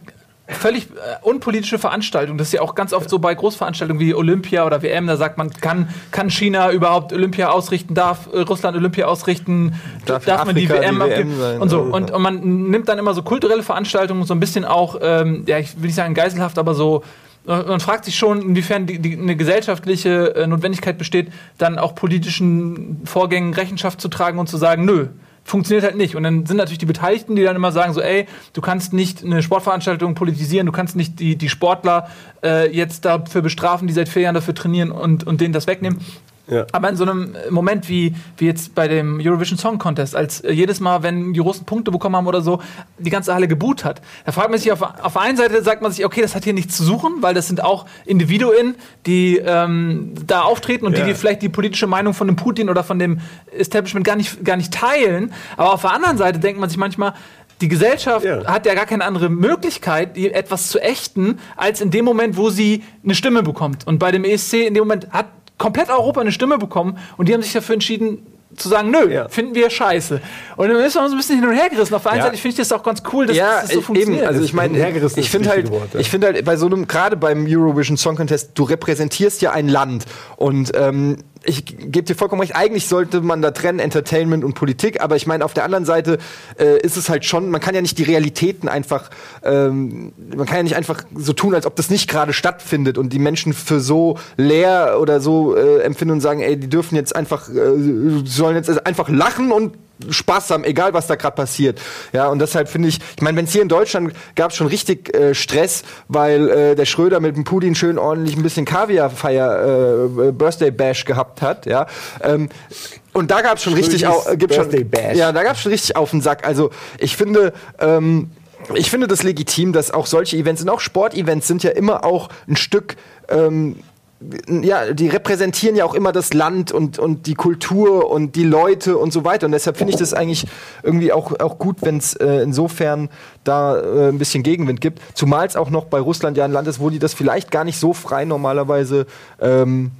völlig äh, unpolitische Veranstaltung. Das ist ja auch ganz oft so bei Großveranstaltungen wie Olympia oder WM, da sagt man, kann, kann China überhaupt Olympia ausrichten, darf äh, Russland Olympia ausrichten, Darf darf, man die WM, die WM abgeben sein? und so. Und, und man nimmt dann immer so kulturelle Veranstaltungen so ein bisschen auch, ähm, ja, ich will nicht sagen geiselhaft, aber so man fragt sich schon, inwiefern die, die, eine gesellschaftliche äh, Notwendigkeit besteht, dann auch politischen Vorgängen Rechenschaft zu tragen und zu sagen, nö, funktioniert halt nicht. Und dann sind natürlich die Beteiligten, die dann immer sagen so, ey, du kannst nicht eine Sportveranstaltung politisieren, du kannst nicht die, die Sportler äh, jetzt dafür bestrafen, die seit vier Jahren dafür trainieren und, und denen das wegnehmen. Ja. Aber in so einem Moment wie, wie jetzt bei dem Eurovision Song Contest, als äh, jedes Mal, wenn die Russen Punkte bekommen haben oder so, die ganze Halle geboot hat, da fragt man sich auf, auf der einen Seite, sagt man sich, okay, das hat hier nichts zu suchen, weil das sind auch Individuen, die ähm, da auftreten und Ja. die, die vielleicht die politische Meinung von dem Putin oder von dem Establishment gar nicht, gar nicht teilen. Aber auf der anderen Seite denkt man sich manchmal, die Gesellschaft Ja. hat ja gar keine andere Möglichkeit, etwas zu ächten, als in dem Moment, wo sie eine Stimme bekommt. Und bei dem ESC in dem Moment hat komplett Europa eine Stimme bekommen und die haben sich dafür entschieden, zu sagen, nö, Ja. finden wir scheiße. Und dann ist man so ein bisschen hin und her gerissen. Auf der einen Ja. Seite finde ich das auch ganz cool, dass, ja, das so funktioniert. eben. Also ich meine, ich finde halt, Wort, ja. ich finde halt bei so einem gerade beim Eurovision Song Contest, du repräsentierst ja ein Land und ähm, ich gebe dir vollkommen recht. Eigentlich sollte man da trennen Entertainment und Politik, aber ich meine auf der anderen Seite äh, ist es halt schon, man kann ja nicht die Realitäten einfach, ähm, man kann ja nicht einfach so tun, als ob das nicht gerade stattfindet und die Menschen für so leer oder so äh, empfinden und sagen, ey, die dürfen jetzt einfach, äh, sollen jetzt einfach lachen und Spaß haben, egal was da gerade passiert. Ja, und deshalb finde ich, ich meine, wenn es hier in Deutschland gab es schon richtig äh, Stress, weil äh, der Schröder mit dem Putin schön ordentlich ein bisschen Kaviarfeier, äh, Birthday Bash gehabt hat, ja. Ähm, und da gab es schon richtig au, äh, gibt's schon, ja, da gab es schon richtig auf den Sack. Also ich finde, ähm, ich finde das legitim, dass auch solche Events und auch Sportevents sind ja immer auch ein Stück ähm, ja, die repräsentieren ja auch immer das Land und, und die Kultur und die Leute und so weiter. Und deshalb finde ich das eigentlich irgendwie auch, auch gut, wenn es äh, insofern da äh, ein bisschen Gegenwind gibt. Zumal es auch noch bei Russland ja ein Land ist, wo die das vielleicht gar nicht so frei normalerweise. Ähm,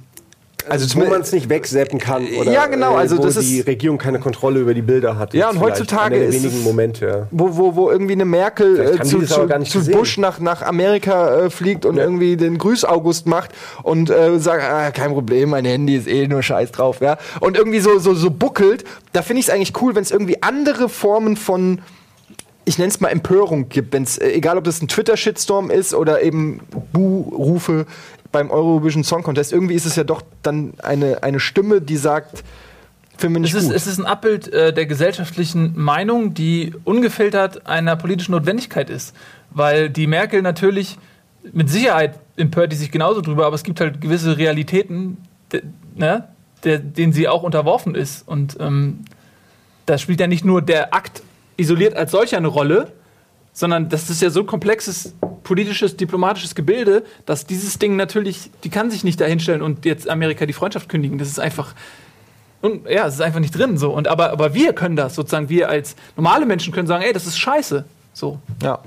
also wo zumindest- man es nicht wegseppen kann. Oder, Ja, genau, also wo die Regierung keine Kontrolle über die Bilder hat. Ja, und heutzutage ist wenigen Momente, ja. wo, wo, wo irgendwie eine Merkel äh, zu, zu, zu. Bush nach, nach Amerika äh, fliegt und Ja. irgendwie den Grüß-August macht und äh, sagt, ah, kein Problem, mein Handy ist eh nur Scheiß drauf, ja. Und irgendwie so, so, so buckelt, da finde ich es eigentlich cool, wenn es irgendwie andere Formen von ich nenne es mal Empörung gibt, wenn es, egal ob das ein Twitter-Shitstorm ist oder eben Bu-Rufe beim Eurovision Song Contest, irgendwie ist es ja doch dann eine, eine Stimme, die sagt, finde Es nicht ist, gut. es ist ein Abbild äh, der gesellschaftlichen Meinung, die ungefiltert einer politischen Notwendigkeit ist. Weil die Merkel natürlich mit Sicherheit empört die sich genauso drüber, aber es gibt halt gewisse Realitäten, de, ne, der, denen sie auch unterworfen ist. Und ähm, da spielt ja nicht nur der Akt isoliert als solcher eine Rolle, sondern das ist ja so ein komplexes politisches, diplomatisches Gebilde, dass dieses Ding natürlich, die kann sich nicht dahinstellen und jetzt Amerika die Freundschaft kündigen. Das ist einfach und ja, es ist einfach nicht drin so. Und aber, aber wir können das sozusagen, wir als normale Menschen können sagen, ey, das ist scheiße. So. Ja.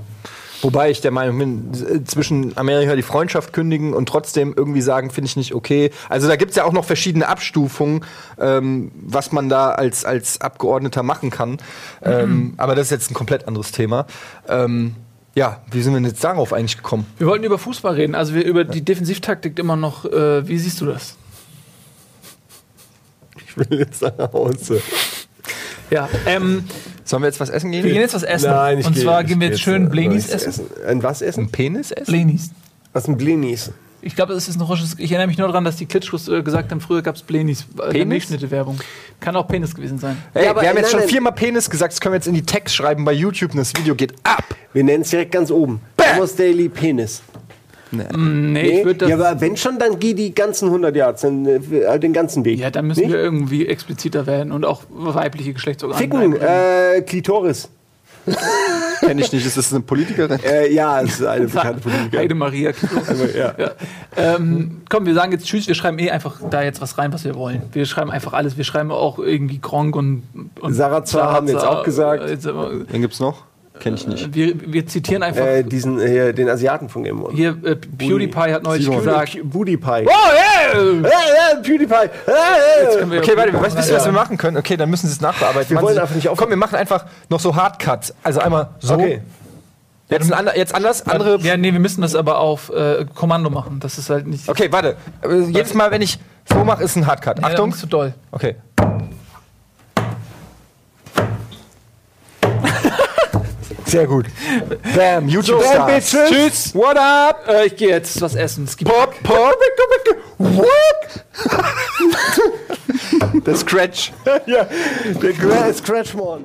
Wobei ich der Meinung bin, äh, zwischen Amerika die Freundschaft kündigen und trotzdem irgendwie sagen, finde ich nicht okay. Also da gibt es ja auch noch verschiedene Abstufungen, ähm, was man da als, als Abgeordneter machen kann. Ähm, aber das ist jetzt ein komplett anderes Thema. Ähm, ja, wie sind wir denn jetzt darauf eigentlich gekommen? Wir wollten über Fußball reden, also wir über die Defensivtaktik immer noch. Äh, wie siehst du das? Ich will jetzt nach Hause. Ja, ähm, Sollen wir jetzt was essen gehen? wir gehen jetzt was essen. Nein, ich Und geh- zwar ich gehen wir jetzt schön äh, Blenis essen. Ein was essen? Ein Penis essen? Blenis. Was sind Blinis? Ich glaube, das ist ein russisches. Ich erinnere mich nur daran, dass die Klitschkos äh, gesagt haben, früher gab es Blenis. äh, Penis? Milchschnitte-Werbung. Kann auch Penis gewesen sein. Ey, Ja, aber wir haben jetzt schon viermal Penis gesagt, das können wir jetzt in die Text schreiben bei YouTube und das Video geht ab. Wir nennen es direkt ganz oben. Thomas Daily Penis. Nee, ich würde das. ja, aber wenn schon, dann geh die ganzen 100 Yards, dann äh, den ganzen Weg. Ja, dann müssen Nicht? wir irgendwie expliziter werden und auch weibliche Geschlechtsorgane. Ficken, äh, Klitoris. Kenn ich nicht, ist das eine Politikerin? Äh, ja, es ist eine bekannte Politikerin. Heide Maria. Ja. ja. ähm, komm, wir sagen jetzt Tschüss. Wir schreiben eh einfach da jetzt was rein, was wir wollen. Wir schreiben einfach alles. Wir schreiben auch irgendwie Gronk und. und Sarazar haben wir jetzt auch gesagt. Äh, jetzt aber- Wen gibt's noch? Kenn ich nicht. Wir, wir zitieren einfach. Äh, diesen, hier, den Asiaten von Game One. hier, äh, PewDiePie hat neulich Simon. gesagt. Booty Pie. Oh, yeah! Hey, hey, PewDiePie! Hey, hey. Okay, warte, weißt du, was Ja. wir machen können? Okay, dann müssen sie es nachbearbeiten. Wir Machen wollen einfach nicht auf- Komm, wir machen einfach noch so Hardcuts. Also einmal so. Okay. Jetzt, ein ander, jetzt anders, andere. Ja, nee, wir müssen das aber auf äh, Kommando machen. Das ist halt nicht. Okay, warte. Äh, Jedes Mal, wenn ich so mache, ist ein Hardcut. Nee, Achtung. das ist zu doll. Okay. Sehr gut. Bam, YouTube So. Bitches. Tschüss. What up? Äh, ich gehe jetzt was essen. Es gibt Pop, pop. What? Der Scratch. ja, der Scratchmon.